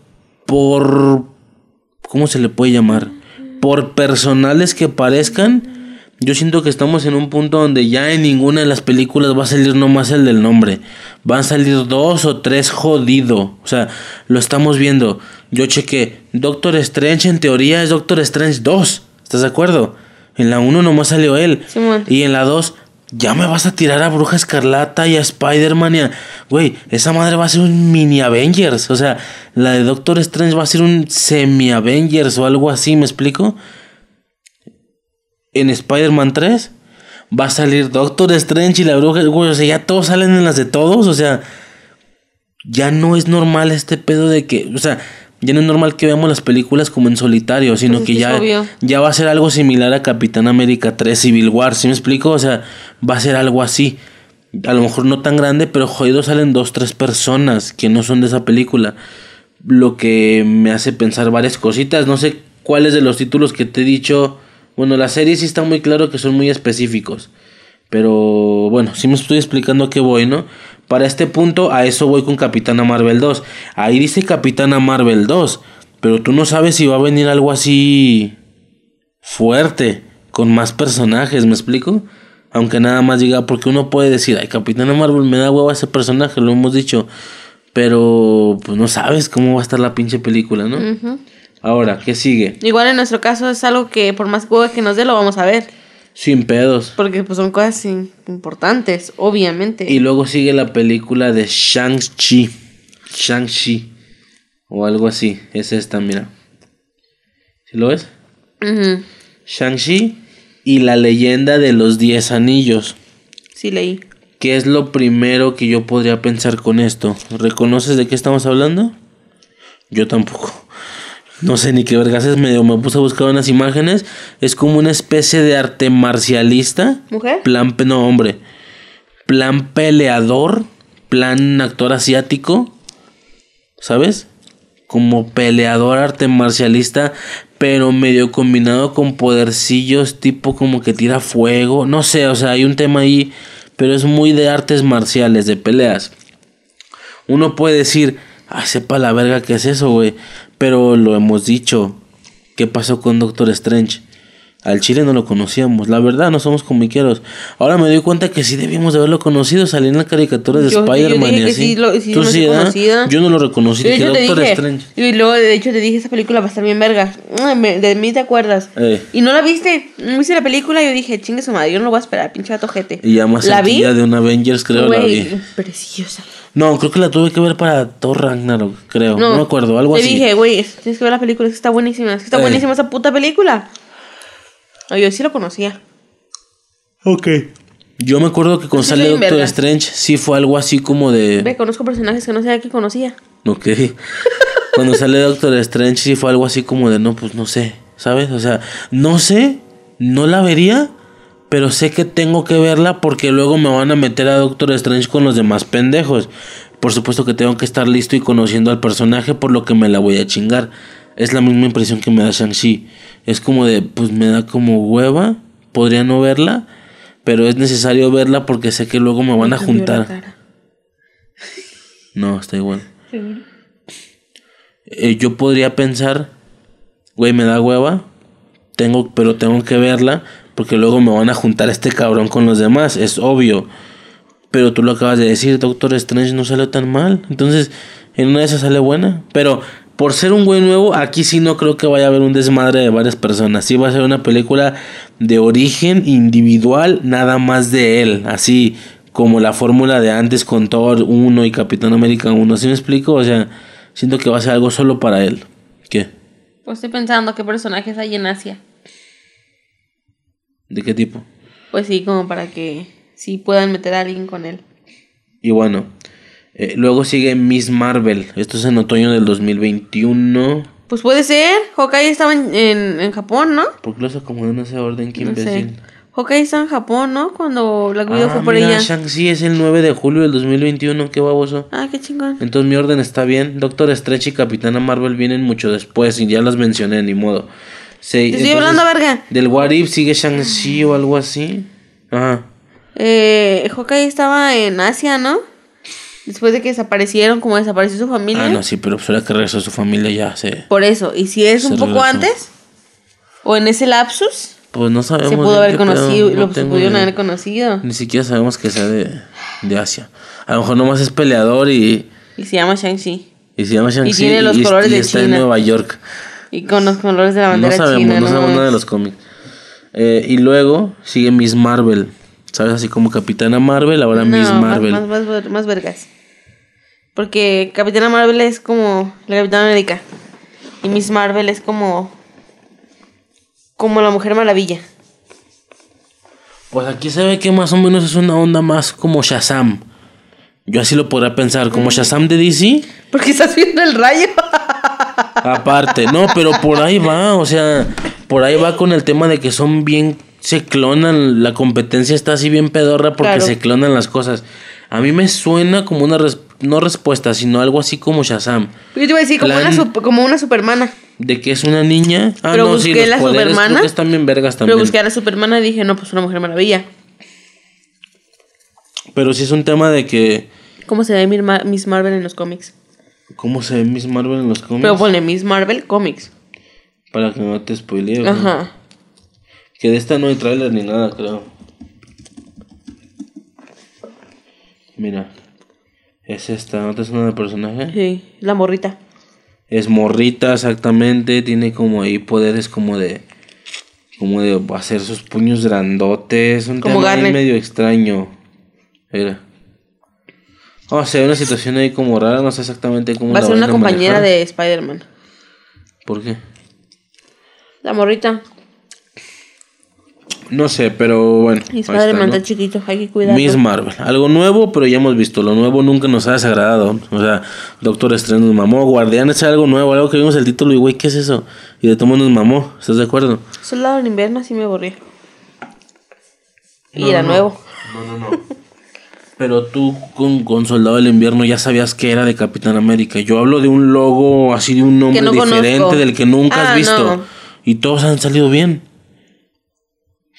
Speaker 1: por ¿cómo se le puede llamar? Por personales que parezcan, yo siento que estamos en un punto donde ya en ninguna de las películas va a salir nomás el del nombre. Van a salir dos o tres jodido. O sea, lo estamos viendo. Yo chequé. Doctor Strange en teoría es Doctor Strange 2. ¿Estás de acuerdo? En la 1 nomás salió él. Y en la 2, ya me vas a tirar a Bruja Escarlata y a Spider-Man y a... Güey, esa madre va a ser un mini Avengers. O sea, la de Doctor Strange va a ser un semi-Avengers o algo así, ¿me explico? En Spider-Man 3 va a salir Doctor Strange y la Bruja... Güey, o sea, ya todos salen en las de todos. O sea, ya no es normal este pedo de que... O sea, ya no es normal que veamos las películas como en solitario, sino
Speaker 2: Pues es
Speaker 1: que ya,
Speaker 2: obvio.
Speaker 1: ya va a ser algo similar a Capitán América 3 Civil War, ¿sí me explico? O sea, va a ser algo así. A lo mejor no tan grande, pero jodido salen dos, tres personas que no son de esa película. Lo que me hace pensar varias cositas. No sé cuáles de los títulos que te he dicho. Bueno, la serie sí está muy claro que son muy específicos. Pero bueno, sí me estoy explicando a qué voy, ¿no? Para este punto, a eso voy con Capitana Marvel 2. Ahí dice Capitana Marvel 2. Pero tú no sabes si va a venir algo así fuerte, con más personajes, ¿me explico? Aunque nada más diga, porque uno puede decir, ay, Capitana Marvel me da huevo ese personaje, lo hemos dicho. Pero pues no sabes cómo va a estar la pinche película, ¿no? Ahora, ¿qué sigue?
Speaker 2: Igual en nuestro caso es algo que por más huevo que nos dé lo vamos a ver.
Speaker 1: Sin pedos.
Speaker 2: Porque pues son cosas importantes, obviamente.
Speaker 1: Y luego sigue la película de Shang-Chi. Shang-Chi. O algo así. Es esta, mira. ¿Sí lo ves?
Speaker 2: Ujú,
Speaker 1: Shang-Chi y la leyenda de los 10 anillos.
Speaker 2: Sí leí.
Speaker 1: ¿Qué es lo primero que yo podría pensar con esto? ¿Reconoces de qué estamos hablando? Yo tampoco. No sé ni qué vergas es medio. Me puse a buscar unas imágenes. Es como una especie de arte marcialista.
Speaker 2: ¿Mujer?
Speaker 1: Plan, no, hombre. Plan peleador. plan actor asiático, ¿sabes? Como peleador arte marcialista, pero medio combinado con podercillos, tipo como que tira fuego, no sé, o sea, hay un tema ahí, pero es muy de artes marciales, de peleas. Uno puede decir, ay, sepa la verga qué es eso, güey, pero lo hemos dicho. ¿Qué pasó con Doctor Strange? Al Chile no lo conocíamos, la verdad, no somos comiqueros. Ahora me doy cuenta que sí debíamos de haberlo conocido, salí en la caricatura de Spider-Man y así.
Speaker 2: sí lo- sí
Speaker 1: ¿Tú sí,
Speaker 2: conocía.
Speaker 1: Yo no lo reconocí, dije Doctor
Speaker 2: dije,
Speaker 1: Strange.
Speaker 2: y luego de hecho te dije, esa película va a estar bien verga. Ah, De mí te acuerdas.
Speaker 1: Eh.
Speaker 2: Y no la viste. No viste la película y yo dije, chingue su madre, yo no lo voy a esperar, pinche gato jete.
Speaker 1: Y ya más
Speaker 2: La vi.
Speaker 1: de un Avengers, creo, la
Speaker 2: Güey,
Speaker 1: vi.
Speaker 2: preciosa.
Speaker 1: No, creo que la tuve que ver para Thor Ragnarok, creo. No, me acuerdo, algo
Speaker 2: te
Speaker 1: así.
Speaker 2: dije, güey, tienes que ver la película, es que está buenísima. Es que está
Speaker 1: Eh.
Speaker 2: buenísima esa puta película. No, yo sí lo conocía.
Speaker 1: Ok. Yo me acuerdo que con sale Doctor
Speaker 2: verga.
Speaker 1: Strange sí fue algo así como de...
Speaker 2: Ve, conozco personajes que no sabía que conocía.
Speaker 1: Ok. [LAUGHS] Cuando sale Doctor Strange sí fue algo así como de no, pues no sé, ¿sabes? O sea, no sé, no la vería, pero sé que tengo que verla porque luego me van a meter a Doctor Strange con los demás pendejos. Por supuesto que tengo que estar listo y conociendo al personaje por lo que me la voy a chingar. Es la misma impresión que me da Shang-Chi. Es como de, pues me da como hueva, podría no verla, pero es necesario verla porque sé que luego me van a juntar. No, está igual. Eh, yo podría pensar, güey, me da hueva, tengo, pero tengo que verla porque luego me van a juntar este cabrón con los demás, es obvio. Pero tú lo acabas de decir, Doctor Strange no salió tan mal, entonces en una de esas sale buena. Pero por ser un güey nuevo, aquí sí no creo que vaya a haber un desmadre de varias personas. Sí va a ser una película de origen individual, nada más de él, así como la fórmula de antes con Thor 1 y Capitán América 1. ¿Sí me explico? O sea, siento que va a ser algo solo para él. ¿Qué?
Speaker 2: Pues estoy pensando qué personajes hay en Asia.
Speaker 1: ¿De qué tipo?
Speaker 2: Pues sí, como para que sí puedan meter a alguien con él.
Speaker 1: Y bueno, eh, luego sigue Miss Marvel. Esto es en otoño del 2021.
Speaker 2: Pues puede ser. Hawkeye estaba en, en, en Japón, ¿no?
Speaker 1: ¿Por qué los acomodé en ese orden? Qué
Speaker 2: No sé.
Speaker 1: imbécil.
Speaker 2: Hawkeye estaba en Japón, ¿no? Cuando Black Widow
Speaker 1: Ah,
Speaker 2: fue por
Speaker 1: mira,
Speaker 2: ella.
Speaker 1: Shang-Chi es el 9 de julio del 2021. Qué baboso.
Speaker 2: Ah, qué chingón.
Speaker 1: Entonces mi orden está bien. Doctor Strange y Capitana Marvel vienen mucho después y ya las mencioné, ni modo. Sí,
Speaker 2: Te estoy hablando, verga.
Speaker 1: Del What If sigue Shang-Chi o algo así. Ajá.
Speaker 2: Eh, Hawkeye estaba en Asia, ¿no? Después de que desaparecieron, como desapareció su familia.
Speaker 1: Ah, no, sí, pero pues ahora que regresó su familia ya se...
Speaker 2: Por eso. ¿Y si es un poco
Speaker 1: regresó.
Speaker 2: antes? ¿O en ese lapsus?
Speaker 1: Pues no sabemos.
Speaker 2: Se pudo haber
Speaker 1: pedo,
Speaker 2: conocido,
Speaker 1: no
Speaker 2: lo pudieron
Speaker 1: idea.
Speaker 2: haber conocido.
Speaker 1: Ni siquiera sabemos que sea de, de Asia. A lo mejor nomás es peleador y,
Speaker 2: Y se llama Shang-Chi.
Speaker 1: y se llama Shang-Chi.
Speaker 2: tiene los
Speaker 1: y,
Speaker 2: colores
Speaker 1: y
Speaker 2: de
Speaker 1: está en
Speaker 2: China.
Speaker 1: Nueva York.
Speaker 2: Y con los colores de la
Speaker 1: No
Speaker 2: bandera
Speaker 1: sabemos,
Speaker 2: china.
Speaker 1: no sabemos
Speaker 2: mames.
Speaker 1: nada de los cómics. Eh, y luego sigue Miss Marvel. ¿Sabes? Así como Capitana Marvel, ahora
Speaker 2: No,
Speaker 1: Miss
Speaker 2: más-
Speaker 1: Marvel.
Speaker 2: Más, más, ver- más vergas. Porque Capitana Marvel es como la Capitana América. Y Miss Marvel es como. Como la Mujer Maravilla.
Speaker 1: Pues aquí se ve que más o menos es una onda más como Shazam. Yo así lo podría pensar,
Speaker 2: Mm.
Speaker 1: como Shazam de DC.
Speaker 2: Porque estás viendo el rayo.
Speaker 1: Aparte, no, pero por ahí va, o sea, por ahí va con el tema de que son bien, se clonan, la competencia está así bien pedorra porque
Speaker 2: Claro.
Speaker 1: se clonan las cosas. A mí me suena como una, res- no respuesta, sino algo así como Shazam.
Speaker 2: Yo te iba a decir, como, una, como una supermana.
Speaker 1: De que es una niña. Ah,
Speaker 2: Pero
Speaker 1: no, sí,
Speaker 2: busqué
Speaker 1: los
Speaker 2: la
Speaker 1: poderes creo
Speaker 2: Supermana.
Speaker 1: que están bien vergas
Speaker 2: Pero
Speaker 1: también.
Speaker 2: busqué a la supermana y dije, no, pues una Mujer Maravilla.
Speaker 1: Pero sí es un tema de que,
Speaker 2: ¿Cómo se ve Miss Marvel en los cómics?
Speaker 1: ¿Cómo se ve Miss Marvel en los cómics?
Speaker 2: Pero ponle Miss Marvel Comics.
Speaker 1: Para que no te spoilee. ¿no?
Speaker 2: Ajá.
Speaker 1: Que de esta no hay tráiler ni nada, creo. Mira. Es esta, ¿no te suena de personaje?
Speaker 2: Sí, la morrita.
Speaker 1: Es morrita, exactamente. Tiene como ahí poderes como de. Como de hacer sus puños grandotes. Un
Speaker 2: Como
Speaker 1: tema ahí medio extraño. Mira. O sea, una situación ahí como rara, no sé exactamente cómo
Speaker 2: Va a ser una compañera
Speaker 1: manejar.
Speaker 2: de Spider-Man.
Speaker 1: ¿Por qué?
Speaker 2: La morrita.
Speaker 1: No sé, pero bueno.
Speaker 2: Y
Speaker 1: está,
Speaker 2: Spider-Man
Speaker 1: ¿no?
Speaker 2: está chiquito, hay que cuidarlo.
Speaker 1: Miss Marvel. Algo nuevo, pero ya hemos visto. Lo nuevo nunca nos ha desagradado. O sea, Doctor Strange nos mamó. Guardianes es algo nuevo. Algo que vimos el título y, güey, ¿qué es eso? Y de todo nos mamó. ¿Estás de acuerdo?
Speaker 2: Soldado del invierno sí me aburrí. Y
Speaker 1: No,
Speaker 2: era
Speaker 1: no.
Speaker 2: nuevo.
Speaker 1: No, no, no. Pero tú con, con Soldado del Invierno ya sabías que era de Capitán América. Yo hablo de un logo así de un nombre
Speaker 2: no
Speaker 1: diferente
Speaker 2: conozco.
Speaker 1: del que nunca
Speaker 2: Ah,
Speaker 1: has visto.
Speaker 2: no.
Speaker 1: Y todos han salido bien.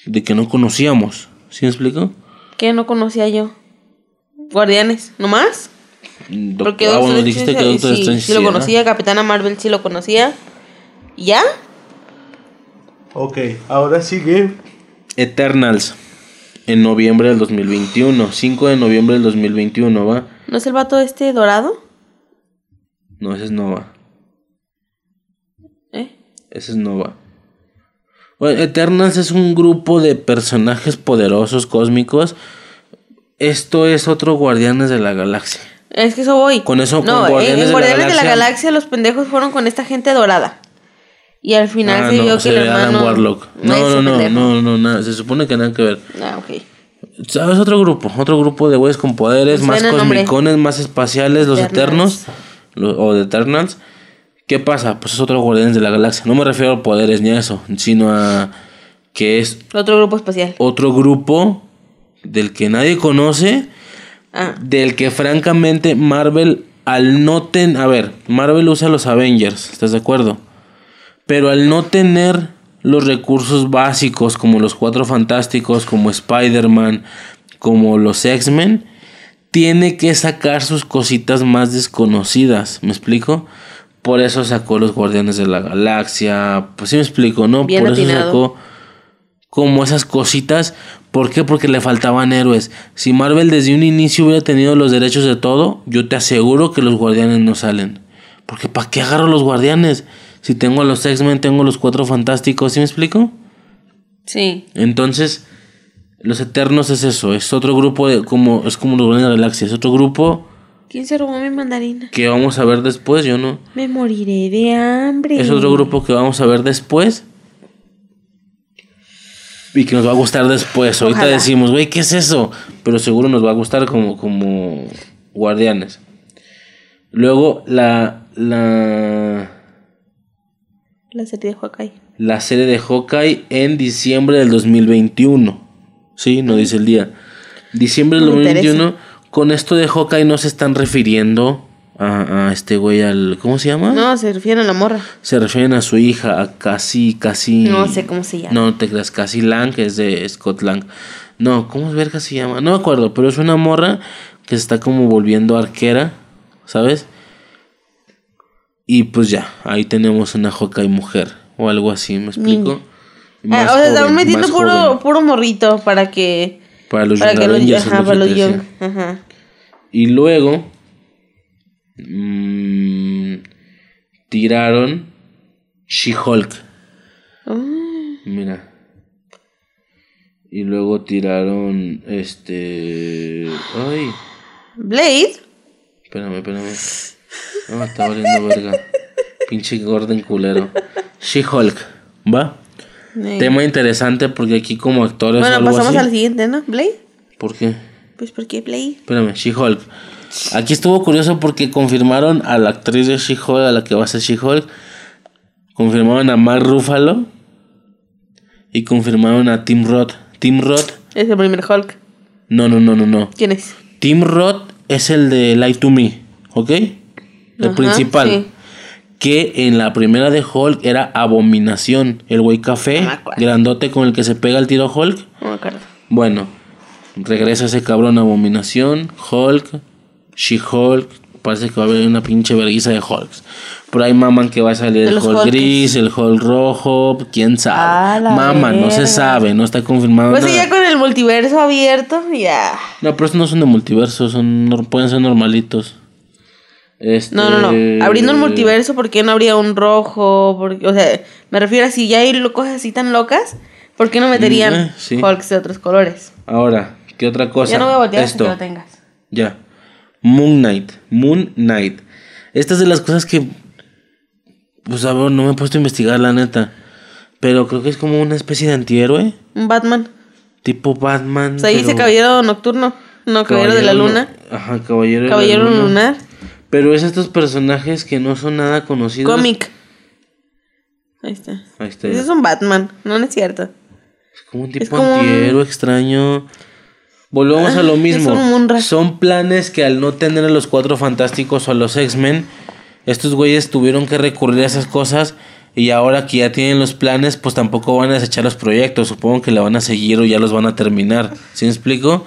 Speaker 1: De que no conocíamos. ¿Sí me explico?
Speaker 2: Que no conocía yo. Guardianes, ¿nomás?
Speaker 1: Doc-
Speaker 2: Porque
Speaker 1: ah, bueno, dijiste que Doctor
Speaker 2: sí,
Speaker 1: Strange
Speaker 2: sí lo
Speaker 1: sí,
Speaker 2: conocía, Capitana Marvel sí lo conocía. ¿Y ¿Ya?
Speaker 1: Ok, ahora sigue. Eternals. En noviembre del 2021. 5 de noviembre del 2021, ¿va?
Speaker 2: ¿No es el vato este dorado?
Speaker 1: No, ese es Nova.
Speaker 2: ¿Eh?
Speaker 1: Ese es Nova. Bueno, Eternals es un grupo de personajes poderosos cósmicos. Esto es otro Guardianes de la Galaxia.
Speaker 2: Es que eso voy.
Speaker 1: Con eso,
Speaker 2: no,
Speaker 1: con
Speaker 2: en-
Speaker 1: Guardianes
Speaker 2: en,
Speaker 1: de la
Speaker 2: Guardianes de la
Speaker 1: Galaxia
Speaker 2: los pendejos fueron con esta gente dorada. Y al final
Speaker 1: Ah,
Speaker 2: se
Speaker 1: no,
Speaker 2: vio que el hermano...
Speaker 1: Warlock.
Speaker 2: No,
Speaker 1: No, no, no, no, nada. Se supone que nada que ver.
Speaker 2: Ah, ok.
Speaker 1: ¿Sabes? Otro grupo, otro grupo de güeyes con poderes, más
Speaker 2: nombre.
Speaker 1: cosmicones, más espaciales, los
Speaker 2: Eternals.
Speaker 1: Eternos, lo- o de Eternals. ¿Qué pasa? Pues es otro Guardianes de la Galaxia. No me refiero a poderes ni a eso, sino a que es
Speaker 2: Otro grupo espacial.
Speaker 1: otro grupo del que nadie conoce,
Speaker 2: Ah,
Speaker 1: del que francamente Marvel al no ten, a ver, Marvel usa los Avengers, ¿estás de acuerdo? Pero al no tener los recursos básicos como los Cuatro Fantásticos, como Spider-Man, como los X-Men, tiene que sacar sus cositas más desconocidas, ¿me explico? Por eso sacó los Guardianes de la Galaxia, pues sí me explico, ¿no?
Speaker 2: Bien
Speaker 1: Por eso sacó como esas cositas. ¿Por qué? Porque le faltaban héroes. Si Marvel desde un inicio hubiera tenido los derechos de todo, yo te aseguro que los guardianes no salen. Porque ¿para qué agarro los guardianes? Si tengo a los X-Men, tengo los cuatro fantásticos, ¿sí me explico?
Speaker 2: sí.
Speaker 1: Entonces, los Eternos es eso, es otro grupo de, como, es como los Guardianes de la Galaxia, es otro grupo
Speaker 2: ¿Quién se robó mi mandarina?
Speaker 1: que vamos a ver después, yo no.
Speaker 2: Me moriré de hambre.
Speaker 1: Es otro grupo que vamos a ver después. Y que nos va a gustar después. Ahorita decimos, güey, ¿qué es eso? Pero seguro nos va a gustar como, como guardianes. Luego, la, la,
Speaker 2: La serie de Hawkeye.
Speaker 1: la serie de Hawkeye en diciembre del 2021. Sí, no dice el día. Diciembre del
Speaker 2: No me
Speaker 1: 2021. Con esto de Hawkeye no se están refiriendo a, a este güey, al. ¿Cómo se llama?
Speaker 2: No, se refiere a la morra.
Speaker 1: Se refieren a su hija, a Cassie, Cassie...
Speaker 2: No sé cómo se llama.
Speaker 1: No te creas, Cassie Lang, que es de Scott Lang. No, ¿cómo es verga se llama? No me acuerdo, pero es una morra que se está como volviendo arquera, ¿sabes? Y pues ya, ahí tenemos una Hawkeye mujer, o algo así, ¿me explico?
Speaker 2: Ah,
Speaker 1: Más
Speaker 2: o sea,
Speaker 1: joven,
Speaker 2: metiendo puro,
Speaker 1: joven.
Speaker 2: puro morrito para que.
Speaker 1: Para los
Speaker 2: para que los. Ajá, para los young. Ajá.
Speaker 1: Y luego mm, tiraron She-Hulk.
Speaker 2: Ah,
Speaker 1: Mira. Y luego tiraron este. Ay,
Speaker 2: Blade.
Speaker 1: espérame, espérame. No, está valiendo verga. Pinche Gordon culero. She-Hulk, ¿va? Tema interesante porque aquí como actores
Speaker 2: Bueno,
Speaker 1: algo
Speaker 2: pasamos
Speaker 1: así.
Speaker 2: al siguiente, ¿no? Blade.
Speaker 1: ¿Por qué?
Speaker 2: Pues ¿por qué Blade?
Speaker 1: Espérame, She-Hulk. Aquí estuvo curioso porque confirmaron a la actriz de She-Hulk, a la que va a ser She-Hulk. Confirmaron a Mark Ruffalo. Y confirmaron a Tim Roth. Tim Roth.
Speaker 2: Es el primer Hulk.
Speaker 1: No, no, no, no, no.
Speaker 2: ¿Quién es?
Speaker 1: Tim Roth es el de Lie to Me. ¿Ok? El
Speaker 2: Ajá,
Speaker 1: principal.
Speaker 2: sí.
Speaker 1: Que en la primera de Hulk era Abominación. El güey café.
Speaker 2: No
Speaker 1: grandote con el que se pega el tiro Hulk.
Speaker 2: No me acuerdo.
Speaker 1: Bueno, regresa ese cabrón Abominación, Hulk, She-Hulk. Parece que va a haber una pinche verguiza de Hulks. Por ahí maman que va a salir el Hulk gris, el Hulk rojo, quién sabe. Maman, no se sabe, no está confirmado.
Speaker 2: Pues
Speaker 1: nada.
Speaker 2: ya con el multiverso abierto, ya.
Speaker 1: No, pero estos no son de multiverso, son, pueden ser normalitos. Este...
Speaker 2: No, no, no. Abriendo el multiverso, ¿por qué no habría un rojo? Porque, o sea, me refiero a si ya hay cosas así tan locas, ¿por qué no meterían
Speaker 1: eh, sí.
Speaker 2: Hulks de otros colores?
Speaker 1: Ahora, ¿qué otra cosa?
Speaker 2: ya no voy a voltear hasta que lo tengas.
Speaker 1: Ya. Moon Knight. Moon Knight. Esta es de las cosas que. Pues a ver, no me he puesto a investigar, la neta. Pero creo que es como una especie de antihéroe.
Speaker 2: Un Batman.
Speaker 1: Tipo Batman.
Speaker 2: O sea, ahí dice
Speaker 1: pero-
Speaker 2: Caballero Nocturno. No, Caballero de la Luna.
Speaker 1: no- Ajá, Caballero,
Speaker 2: Caballero
Speaker 1: de la Luna.
Speaker 2: Lunar.
Speaker 1: Pero es estos personajes que no son nada conocidos.
Speaker 2: Cómic. Ahí está.
Speaker 1: Ahí está.
Speaker 2: Ese es un Batman. No, no es cierto.
Speaker 1: Es como un tipo
Speaker 2: como un-
Speaker 1: antihéroe extraño. Volvemos a lo
Speaker 2: es
Speaker 1: mismo.
Speaker 2: un.
Speaker 1: Son planes que al no tener a los cuatro fantásticos o a los X-Men, estos güeyes tuvieron que recurrir a esas cosas. Y ahora que ya tienen los planes, pues tampoco van a desechar los proyectos. Supongo que la van a seguir o ya los van a terminar. ¿Sí me explico?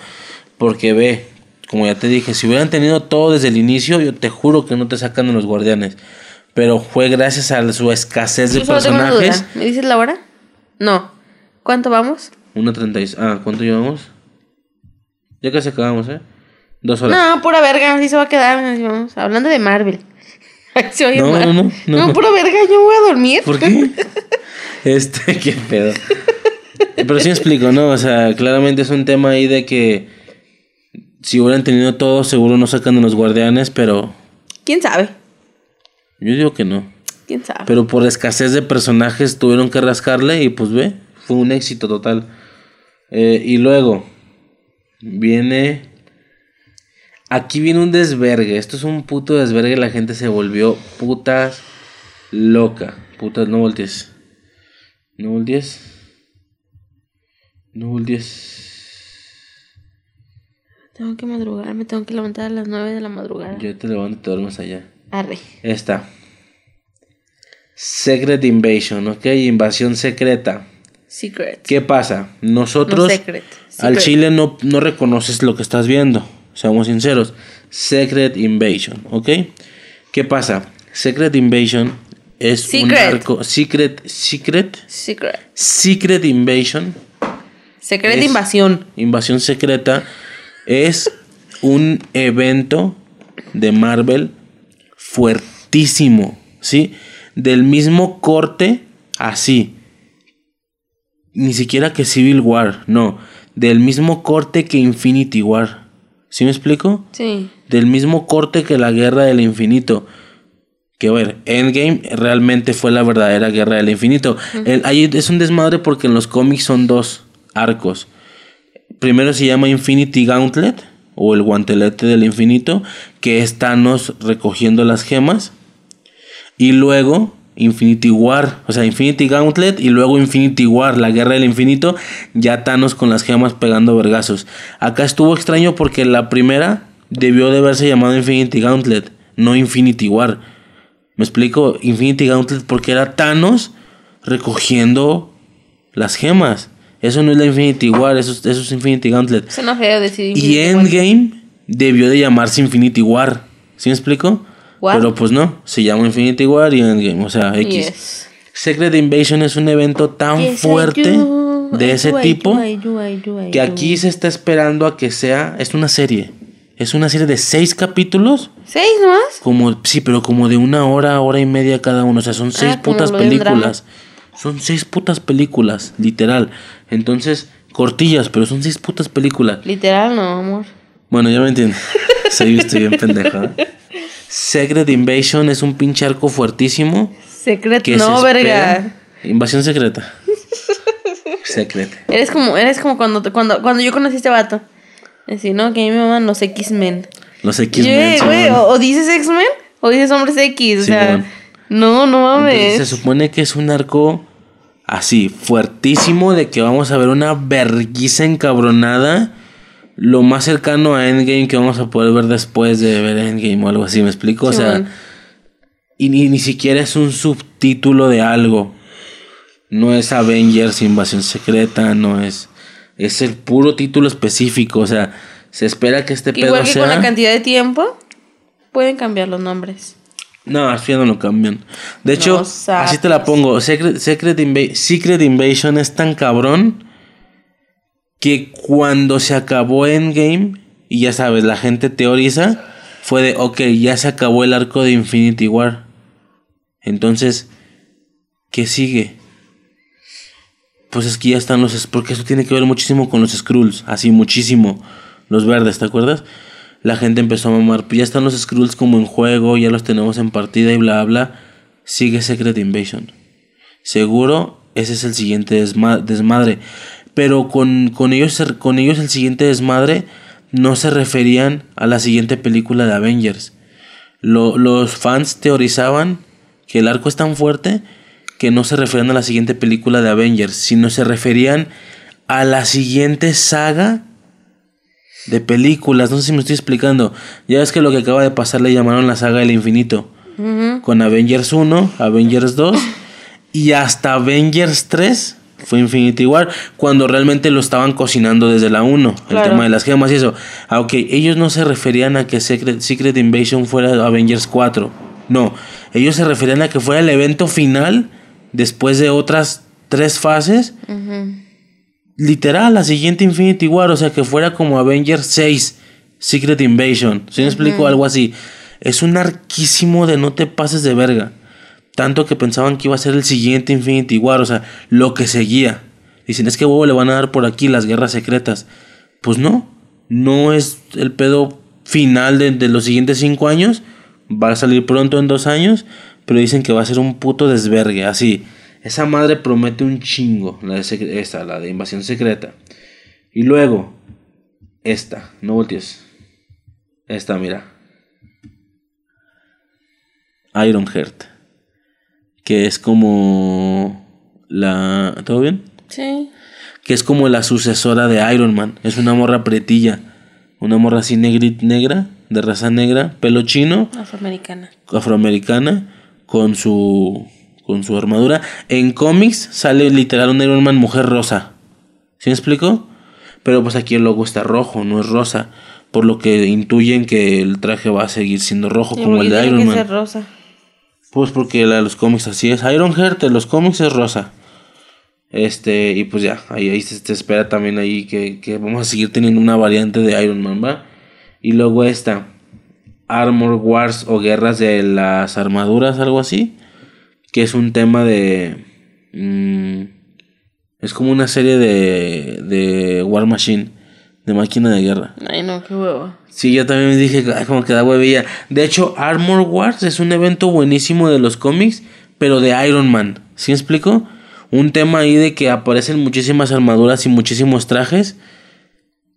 Speaker 1: Porque ve, como ya te dije, si hubieran tenido todo desde el inicio, yo te juro que no te sacan de los guardianes. Pero fue gracias a su escasez de personajes.
Speaker 2: ¿Me dices la hora? No. ¿Cuánto vamos?
Speaker 1: 1.36. Ah, ¿cuánto llevamos? Ya casi acabamos, ¿eh? Dos horas.
Speaker 2: No, pura verga, así se va a quedar. vamos. Hablando de Marvel. [LAUGHS] Ay, se oye
Speaker 1: No,
Speaker 2: mal.
Speaker 1: no, no, no, no.
Speaker 2: pura verga, yo voy a dormir.
Speaker 1: ¿Por qué? [LAUGHS] Este, qué pedo. Pero sí me explico, ¿no? O sea, claramente es un tema ahí de que si hubieran tenido todo, seguro no sacan de los guardianes, pero
Speaker 2: ¿Quién sabe?
Speaker 1: yo digo que no.
Speaker 2: ¿Quién sabe?
Speaker 1: Pero por escasez de personajes tuvieron que rascarle y pues ve, fue un éxito total. Eh, y luego viene... Aquí viene un desvergue. Esto es un puto desvergue. La gente se volvió putas loca. Putas, no voltees. No voltees. No voltees.
Speaker 2: Tengo que madrugar, me tengo que levantar a las 9 de la madrugada.
Speaker 1: Yo te levanto y te duermes allá.
Speaker 2: Arre.
Speaker 1: Esta. Secret Invasion, ¿ok? Invasión secreta.
Speaker 2: Secret.
Speaker 1: ¿Qué pasa? Nosotros
Speaker 2: No secret.
Speaker 1: al chile no, no reconoces lo que estás viendo. Seamos sinceros. Secret Invasion, ¿ok? ¿Qué pasa? Secret Invasion es un arco. Secret. Secret.
Speaker 2: Secret.
Speaker 1: Secret Invasion.
Speaker 2: Secret invasión.
Speaker 1: Invasión secreta. Es un evento de Marvel fuertísimo. ¿Sí? Del mismo corte. Así. Ni siquiera que Civil War. No. Del mismo corte que Infinity War. ¿Sí me explico?
Speaker 2: Sí.
Speaker 1: del mismo corte que la guerra del infinito. Que a ver, Endgame realmente fue la verdadera guerra del infinito. El- ahí es un desmadre porque en los cómics son dos arcos. Primero se llama Infinity Gauntlet o el guantelete del infinito, que es Thanos recogiendo las gemas. Y luego Infinity War, o sea, Infinity Gauntlet y luego Infinity War, la guerra del infinito, ya Thanos con las gemas pegando vergazos. Acá estuvo extraño porque la primera debió de haberse llamado Infinity Gauntlet, no Infinity War. ¿Me explico? Infinity Gauntlet porque era Thanos recogiendo las gemas. Eso no es la Infinity War, eso, es- eso es Infinity Gauntlet.
Speaker 2: Suena feo decir
Speaker 1: Y
Speaker 2: Infinity War.
Speaker 1: Endgame debió de llamarse Infinity War. ¿Sí me explico? Pero pues no, se llama Infinity War y Endgame, o sea, X.
Speaker 2: Yes.
Speaker 1: Secret Invasion es un evento tan
Speaker 2: Yes,
Speaker 1: fuerte de ese
Speaker 2: do,
Speaker 1: tipo
Speaker 2: do, I do, I do, I
Speaker 1: que aquí se está esperando a que sea, es una serie. Es una serie de seis capítulos,
Speaker 2: ¿Seis nomás?
Speaker 1: como, sí, pero como de una hora, hora y media cada uno. O sea, son seis
Speaker 2: Ah, como
Speaker 1: putas películas. Son seis putas películas, literal. Entonces, cortillas, pero son seis putas películas.
Speaker 2: Literal, no, amor.
Speaker 1: Bueno, ya me entiendo. Soy estoy bien pendejo. ¿eh? Secret Invasion es un pinche arco fuertísimo.
Speaker 2: Secret, no,
Speaker 1: se
Speaker 2: verga.
Speaker 1: Invasión secreta. Secret.
Speaker 2: Eres como, eres como cuando, te- cuando, cuando yo conocí a este vato. Decir, no, que a mí me maman los X-Men.
Speaker 1: Los X-Men.
Speaker 2: eh,
Speaker 1: Simón.
Speaker 2: o, o dices X-Men o dices hombres X. O sea. No, no
Speaker 1: Entonces,
Speaker 2: mames.
Speaker 1: se supone que es un arco así, fuertísimo, de que vamos a ver una verguiza encabronada. Lo más cercano a Endgame que vamos a poder ver después de ver Endgame o algo así, ¿me explico? O sea, y ni, ni siquiera es un subtítulo de algo. No es Avengers Invasión Secreta, no es. Es el puro título específico, o sea, se espera que este pedo
Speaker 2: Igual que
Speaker 1: sea.
Speaker 2: con la cantidad de tiempo, pueden cambiar los nombres.
Speaker 1: No, así ya no lo cambian. De hecho,
Speaker 2: No
Speaker 1: así te la pongo. Secret, Secret, Inva- Secret Invasion es tan cabrón que cuando se acabó Endgame, y ya sabes, la gente teoriza, fue de, ok, ya se acabó el arco de Infinity War. Entonces, ¿qué sigue? Pues es que ya están los... Porque eso tiene que ver muchísimo con los Skrulls. Así, muchísimo. Los verdes, ¿te acuerdas? La gente empezó a mamar. Pues ya están los Skrulls como en juego, ya los tenemos en partida y bla, bla. Sigue Secret Invasion. Seguro ese es el siguiente desma- desmadre. Pero con, con, ellos, con ellos el siguiente desmadre no se referían a la siguiente película de Avengers. Lo- los fans teorizaban que el arco es tan fuerte que no se referían a la siguiente película de Avengers, sino se referían a la siguiente saga de películas. No sé si me estoy explicando. Ya es que lo que acaba de pasar le llamaron la saga del infinito. Con Avengers 1, Avengers 2 y hasta Avengers 3 fue Infinity War. Cuando realmente lo estaban cocinando desde la 1. El tema de las gemas y eso. Aunque ellos no se referían a que Secret, Secret Invasion fuera Avengers 4. No. Ellos se referían a que fuera el evento final después de otras tres fases literal, la siguiente Infinity War, o sea, que fuera como Avengers 6, Secret Invasion. ¿Sí me explico? Algo así. Es un arquísimo de no te pases de verga. Tanto que pensaban que iba a ser el siguiente Infinity War, o sea, lo que seguía. Dicen, es que huevo le van a dar por aquí las guerras secretas. Pues no, no es el pedo final de, de los siguientes cinco años. Va a salir pronto en dos años, pero dicen que va a ser un puto desvergue, así. Esa madre promete un chingo, la de esta, la de invasión secreta. Y luego, esta, no voltees. Esta, mira. Iron Heart. Que es como la... ¿Todo bien?
Speaker 2: Sí.
Speaker 1: Que es como la sucesora de Iron Man. Es una morra pretilla. Una morra así negri- negra, de raza negra, pelo chino
Speaker 2: Afroamericana.
Speaker 1: afroamericana con su con su armadura. En cómics sale literal un Iron Man mujer rosa. ¿Sí me explico? Pero pues aquí el logo está rojo, no es rosa. Por lo que intuyen que el traje va a seguir siendo rojo como el de Iron
Speaker 2: que
Speaker 1: Man.
Speaker 2: ser rosa.
Speaker 1: Pues porque la de los cómics así es. Iron Heart de los cómics es rosa. Este, y pues ya, ahí, ahí se te espera también ahí que, que vamos a seguir teniendo una variante de Iron Man, ¿va? Y luego esta, Armor Wars o Guerras de las Armaduras, algo así. Que es un tema de... mm, es como una serie de, de War Machine, de máquina de guerra.
Speaker 2: Ay, no, qué huevo.
Speaker 1: Sí, yo también dije, "Ay, como que da huevilla. De hecho, Armor Wars es un evento buenísimo de los cómics, pero de Iron Man. ¿Sí me explico? Un tema ahí de que aparecen muchísimas armaduras y muchísimos trajes.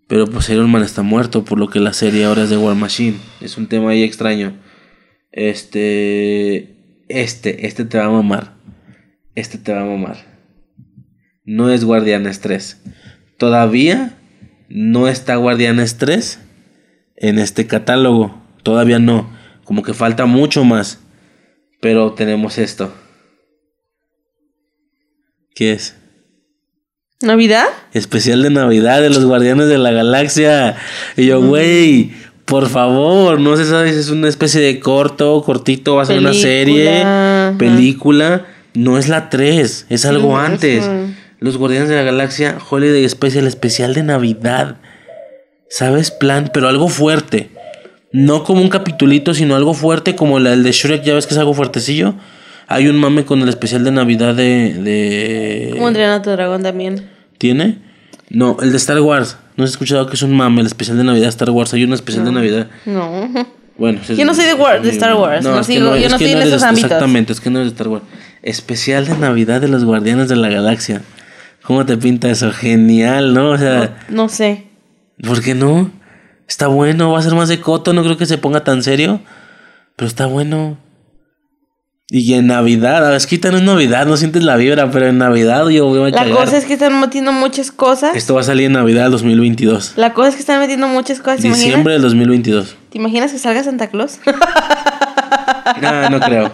Speaker 1: Pero pues Iron Man está muerto, por lo que la serie ahora es de War Machine. Es un tema ahí extraño. Este. Este, este te va a mamar. Este te va a mamar. No es Guardianes 3. Todavía no está Guardianes 3 en este catálogo. Todavía no. Como que falta mucho más. Pero tenemos esto. ¿Qué es?
Speaker 2: ¿Navidad?
Speaker 1: Especial de Navidad de los Guardianes de la Galaxia. Y yo, güey, por favor, no se sabe si es una especie de corto, cortito, va a ser una serie,
Speaker 2: ajá.
Speaker 1: película. No es la 3, es algo antes. Los Guardianes de la Galaxia, Holiday Special, especial de Navidad. ¿Sabes? Plan, pero algo fuerte. No como un capitulito, sino algo fuerte como la, el de Shrek, ya ves que es algo fuertecillo. Hay un mame con el especial de Navidad de... de...
Speaker 2: ¿Cómo entrenar a tu dragón también?
Speaker 1: ¿Tiene? No, el de Star Wars. ¿No has escuchado que es un mame el especial de Navidad de Star Wars? Hay un especial de Navidad.
Speaker 2: No.
Speaker 1: Bueno, es-
Speaker 2: Yo no soy de
Speaker 1: es
Speaker 2: War- de Star. Wars, no
Speaker 1: es que
Speaker 2: sigo- yo
Speaker 1: es
Speaker 2: no estoy en esos ámbitos.
Speaker 1: Exactamente, es que no eres de Star Wars. Especial de Navidad de los Guardianes de la Galaxia. ¿Cómo te pinta eso? Genial, ¿no? O sea,
Speaker 2: No sé.
Speaker 1: ¿por qué no? Está bueno, va a ser más de coto, no creo que se ponga tan serio. Pero está bueno. Y en Navidad, a ver, es que ahorita no es Navidad, no sientes la vibra, pero en Navidad yo voy a
Speaker 2: La
Speaker 1: cagar.
Speaker 2: cosa es que están metiendo muchas cosas.
Speaker 1: Esto va a salir en Navidad del 2022.
Speaker 2: La cosa es que están metiendo muchas cosas. ¿Te
Speaker 1: Diciembre del 2022.
Speaker 2: ¿Te imaginas que salga Santa Claus?
Speaker 1: No, [LAUGHS] no creo.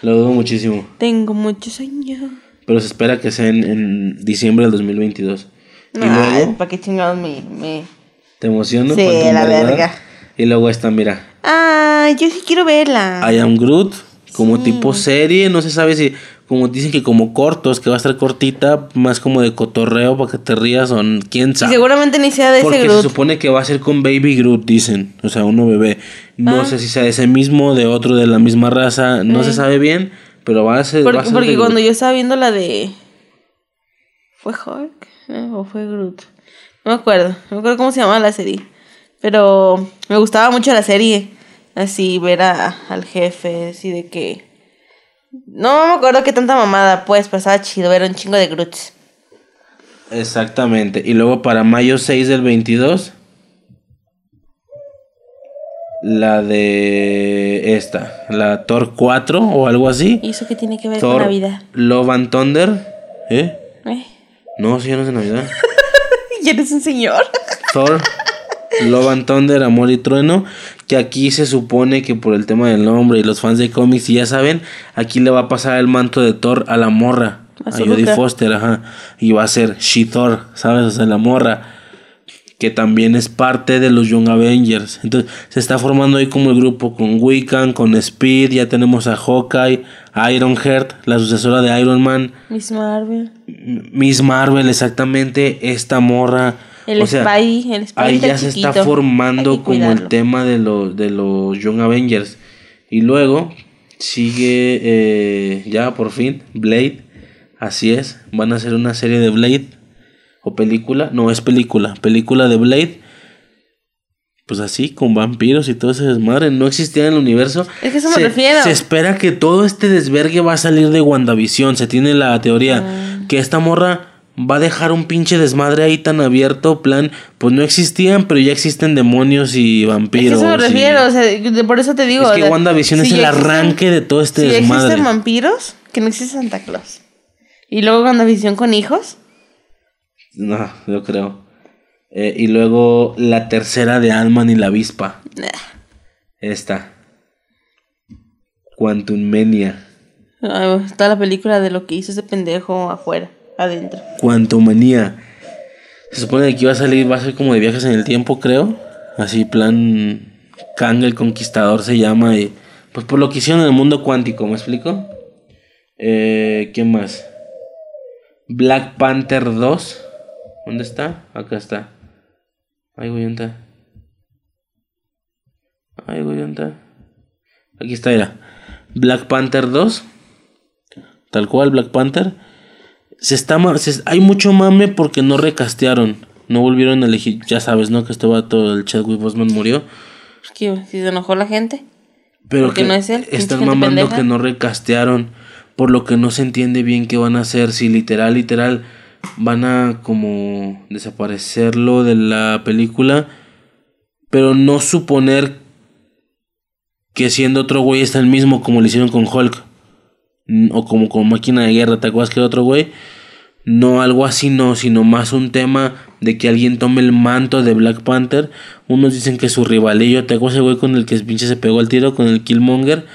Speaker 1: Lo dudo muchísimo.
Speaker 2: Tengo muchos años.
Speaker 1: Pero se espera que sea en, en diciembre del 2022. Y
Speaker 2: Ay,
Speaker 1: luego,
Speaker 2: ¿para qué chingados me, me...
Speaker 1: ¿te emociono?
Speaker 2: Sí, la verga.
Speaker 1: Y luego esta, mira.
Speaker 2: Ah, yo sí quiero verla.
Speaker 1: I Am Groot. Como tipo serie. No se sabe si... Como dicen que como cortos. Que va a estar cortita. Más como de cotorreo para que te rías. O quién
Speaker 2: Y
Speaker 1: sabe.
Speaker 2: seguramente ni sea de
Speaker 1: Porque
Speaker 2: ese
Speaker 1: se
Speaker 2: Groot.
Speaker 1: supone que va a ser con Baby Groot, dicen. O sea, uno bebé. No
Speaker 2: Ah.
Speaker 1: sé si sea ese mismo, de otro de la misma raza. No se sabe bien. Pero va a ser. va a
Speaker 2: Porque,
Speaker 1: ser
Speaker 2: porque
Speaker 1: de
Speaker 2: cuando
Speaker 1: Groot.
Speaker 2: yo estaba viendo la de... ¿Fue Hulk? Eh, ¿O fue Groot? No me acuerdo. No me acuerdo cómo se llamaba la serie. Pero me gustaba mucho la serie. Así, ver a, al jefe, así de que... No me acuerdo qué tanta mamada, pues, pasaba chido ver un chingo de Groots.
Speaker 1: Exactamente. Y luego para mayo 6 del 22. La de esta. La Thor 4 o algo así.
Speaker 2: ¿Y eso qué tiene que ver con
Speaker 1: Thor
Speaker 2: Navidad?
Speaker 1: Love and Thunder. ¿Eh?
Speaker 2: ¿Eh?
Speaker 1: No, si ya no es de Navidad. [LAUGHS]
Speaker 2: ¿Y eres un señor?
Speaker 1: Thor, Love and Thunder, Amor y Trueno, que aquí se supone que por el tema del nombre y los fans de cómics, y ya saben, aquí le va a pasar el manto de Thor a la morra,
Speaker 2: A
Speaker 1: Jodie. Foster, ajá, y va a ser She-Thor, ¿sabes? O sea, la morra que también es parte de los Young Avengers. Entonces, se está formando ahí como el grupo con Wiccan, con Speed, ya tenemos a Hawkeye, Ironheart, la sucesora de Iron Man,
Speaker 2: Miss Marvel.
Speaker 1: Miss Marvel, exactamente, esta morra.
Speaker 2: El
Speaker 1: o sea,
Speaker 2: Spidey, el
Speaker 1: Ahí ya se está
Speaker 2: chiquito.
Speaker 1: Formando como el tema de los, de los Young Avengers. Y luego sigue eh, ya por fin Blade. Así es, van a hacer una serie de Blade. O película, no es película, película de Blade. Pues así, con vampiros y todo ese desmadre. No existía en el universo.
Speaker 2: Es que eso me
Speaker 1: se,
Speaker 2: refiero.
Speaker 1: Se espera que todo este desvergue va a salir de WandaVision. Se tiene la teoría
Speaker 2: Ah.
Speaker 1: que esta morra va a dejar un pinche desmadre ahí tan abierto. Plan, pues no existían, pero ya existen demonios y
Speaker 2: Es que
Speaker 1: vampiros.
Speaker 2: eso me
Speaker 1: y-
Speaker 2: refiero, o sea, de- por eso te digo.
Speaker 1: Es que WandaVision es el
Speaker 2: existen-
Speaker 1: arranque de todo este
Speaker 2: si
Speaker 1: desmadre.
Speaker 2: existen vampiros, que no existe Santa Claus. Y luego WandaVision con hijos.
Speaker 1: No, yo creo. Eh, y luego la tercera de Ant-Man y la avispa.
Speaker 2: Nah.
Speaker 1: Esta. Quantum Mania.
Speaker 2: Ay, Toda la película de lo que hizo ese pendejo afuera, adentro.
Speaker 1: Quantumania. Se supone que va a salir, va a ser como de viajes en el tiempo, creo. Así, plan. Kang el Conquistador se llama. Y, pues por lo que hicieron en el mundo cuántico, ¿me explico? Eh, ¿Quién más? Black Panther 2. ¿Dónde está? Acá está. Ay, güey, ¿dónde está? Ay, güey, ¿dónde está? Aquí está, era. Black Panther 2. Tal cual, Black Panther. Se está se- hay mucho mame porque no recastearon. No volvieron a elegir. Ya sabes, ¿no? Que este vato, el Chadwick Boseman murió.
Speaker 2: ¿Qué? Si se enojó la gente.
Speaker 1: Pero
Speaker 2: Porque
Speaker 1: que
Speaker 2: no es él,
Speaker 1: están mamando
Speaker 2: pendeja.
Speaker 1: que no recastearon. Por lo que no se entiende bien qué van a hacer. Si literal, literal, van a como desaparecerlo de la película. Pero no suponer que siendo otro güey está el mismo como lo hicieron con Hulk. O como con Máquina de Guerra, ¿te acuerdas que era otro güey? No, algo así no, sino más un tema de que alguien tome el manto de Black Panther. Unos dicen que su rivalillo, ¿te ese güey con el que pinche se pegó el tiro, con el Killmonger?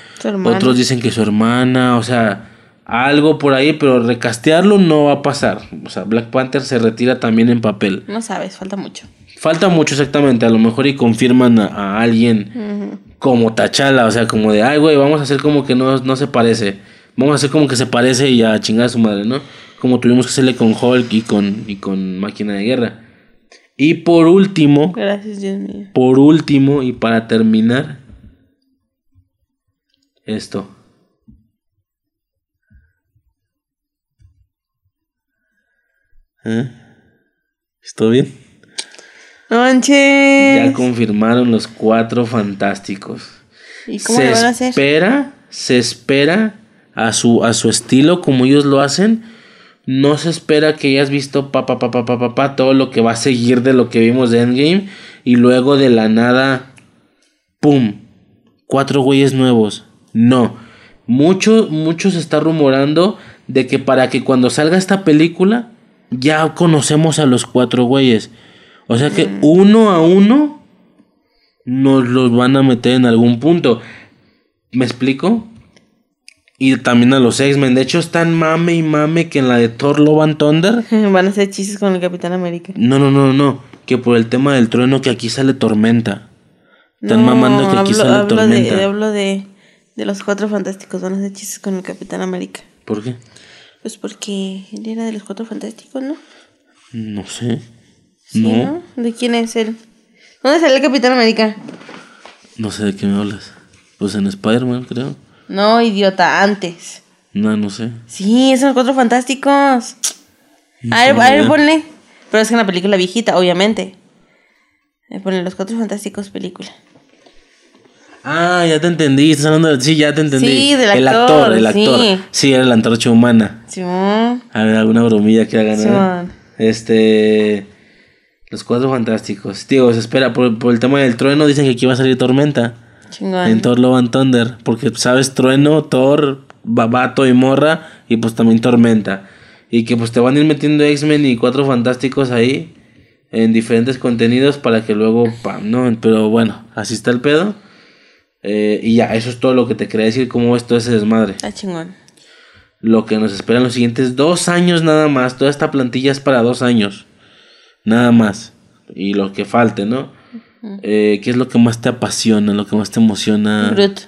Speaker 1: Otros dicen que su hermana, o sea, algo por ahí, pero recastearlo no va a pasar. O sea, Black Panther se retira también en papel.
Speaker 2: No sabes, falta mucho.
Speaker 1: Falta mucho exactamente, a lo mejor y confirman a, a alguien como Tachala, o sea, como de, ay, güey, vamos a hacer como que no, no se parece. Vamos a hacer como que se parece y a chingar a su madre, ¿no? Como tuvimos que hacerle con Hulk y con, y con Máquina de Guerra. Y por último,
Speaker 2: Gracias, Dios mío.
Speaker 1: por último y para terminar, esto. ¿Eh? ¿Esto bien?
Speaker 2: Manches.
Speaker 1: Ya confirmaron los cuatro fantásticos.
Speaker 2: ¿Y cómo
Speaker 1: se
Speaker 2: van a hacer?
Speaker 1: espera, se espera a su, a su estilo, como ellos lo hacen. No se espera que hayas visto pa, pa, pa, pa, todo lo que va a seguir de lo que vimos de Endgame. Y luego de la nada, ¡pum! Cuatro güeyes nuevos. No. Mucho, mucho se está rumorando de que para que cuando salga esta película ya conocemos a los cuatro güeyes. O sea que uno a uno nos los van a meter en algún punto. ¿Me explico? Y también a los X-Men. De hecho, están mame y mame que en la de Thor Love and Thunder. [LAUGHS]
Speaker 2: Van a hacer chistes con el Capitán América.
Speaker 1: No, no, no, no. Que por el tema del trueno, que aquí sale Tormenta. Están
Speaker 2: No,
Speaker 1: mamando que aquí
Speaker 2: hablo,
Speaker 1: sale
Speaker 2: hablo de,
Speaker 1: Tormenta.
Speaker 2: hablo de, de los cuatro fantásticos. Van a hacer chistes con el Capitán América.
Speaker 1: ¿Por qué?
Speaker 2: Pues porque él era de los cuatro fantásticos, ¿no?
Speaker 1: No sé.
Speaker 2: Sí,
Speaker 1: no,
Speaker 2: ¿no? ¿De quién es él? ¿Dónde sale el Capitán América?
Speaker 1: no sé de qué me hablas. Pues en Spider-Man, creo.
Speaker 2: No, idiota, antes.
Speaker 1: No, no sé.
Speaker 2: Sí, son los cuatro fantásticos.
Speaker 1: No
Speaker 2: A ver, a ver, ponle. Pero es que en la película viejita, obviamente. Eh, Ponle los cuatro fantásticos película.
Speaker 1: Ah, ya te entendí. Estás hablando de... Sí, ya te entendí.
Speaker 2: Sí, del
Speaker 1: El
Speaker 2: actor,
Speaker 1: actor, el actor.
Speaker 2: sí.
Speaker 1: Sí, era la antorcha humana.
Speaker 2: Simón.
Speaker 1: A ver, alguna bromilla que hagan.
Speaker 2: Simón.
Speaker 1: Este. Los cuatro fantásticos. Tío, se espera. Por, por el tema del trueno, dicen que aquí va a salir Tormenta.
Speaker 2: Chingón.
Speaker 1: En Thor Love and Thunder. Porque, ¿sabes? Trueno, Thor, Babato y Morra. Y pues también Tormenta. Y que pues te van a ir metiendo X-Men y cuatro fantásticos ahí. en diferentes contenidos para que luego, pam, ¿no? Pero bueno, así está el pedo. Eh, y ya, eso es todo lo que te quería decir, cómo es todo ese desmadre.
Speaker 2: Está chingón.
Speaker 1: Lo que nos espera en los siguientes dos años nada más. Toda esta plantilla es para dos años. Nada más. Y lo que falte, ¿no? Eh, ¿Qué es lo que más te apasiona? Lo que más te emociona.
Speaker 2: Groot.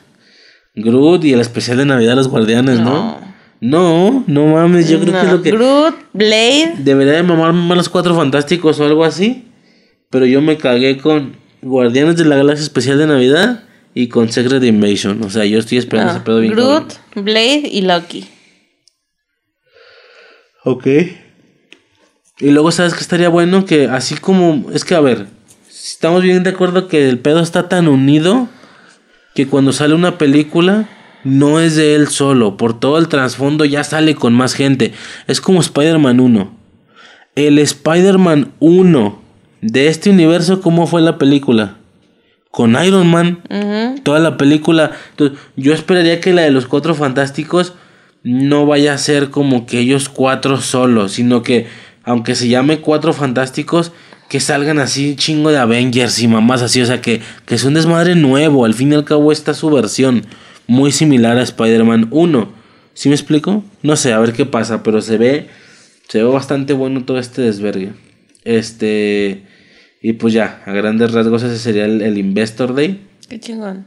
Speaker 1: Groot y el especial de Navidad de los Guardianes, ¿no? No, no mames, yo creo que es lo que...
Speaker 2: Groot, Blade.
Speaker 1: Debería de mamarme más los cuatro fantásticos o algo así. Pero yo me cagué con Guardianes de la Galaxia Especial de Navidad y con Secret Invasion. O sea, yo estoy esperando
Speaker 2: no,
Speaker 1: ese pedo bien.
Speaker 2: Groot, Blade y Loki.
Speaker 1: Ok. Y luego, ¿sabes que estaría bueno? Que así como. Es que, a ver. Estamos bien de acuerdo que el pedo está tan unido que cuando sale una película no es de él solo. Por todo el trasfondo ya sale con más gente. Es como Spider-Man 1. El Spider-Man 1 de este universo, ¿cómo fue la película? Con Iron Man. Toda la película. Entonces, yo esperaría que la de los cuatro fantásticos no vaya a ser como que ellos cuatro solos, sino que, aunque se llame cuatro fantásticos, que salgan así chingo de Avengers y mamás así. O sea, que, que es un desmadre nuevo. Al fin y al cabo, esta es su versión. Muy similar a Spider-Man 1. ¿Sí me explico? No sé, a ver qué pasa, pero se ve. Se ve bastante bueno todo este desvergue. Este. Y pues ya, a grandes rasgos ese sería el, el Investor Day.
Speaker 2: Qué chingón.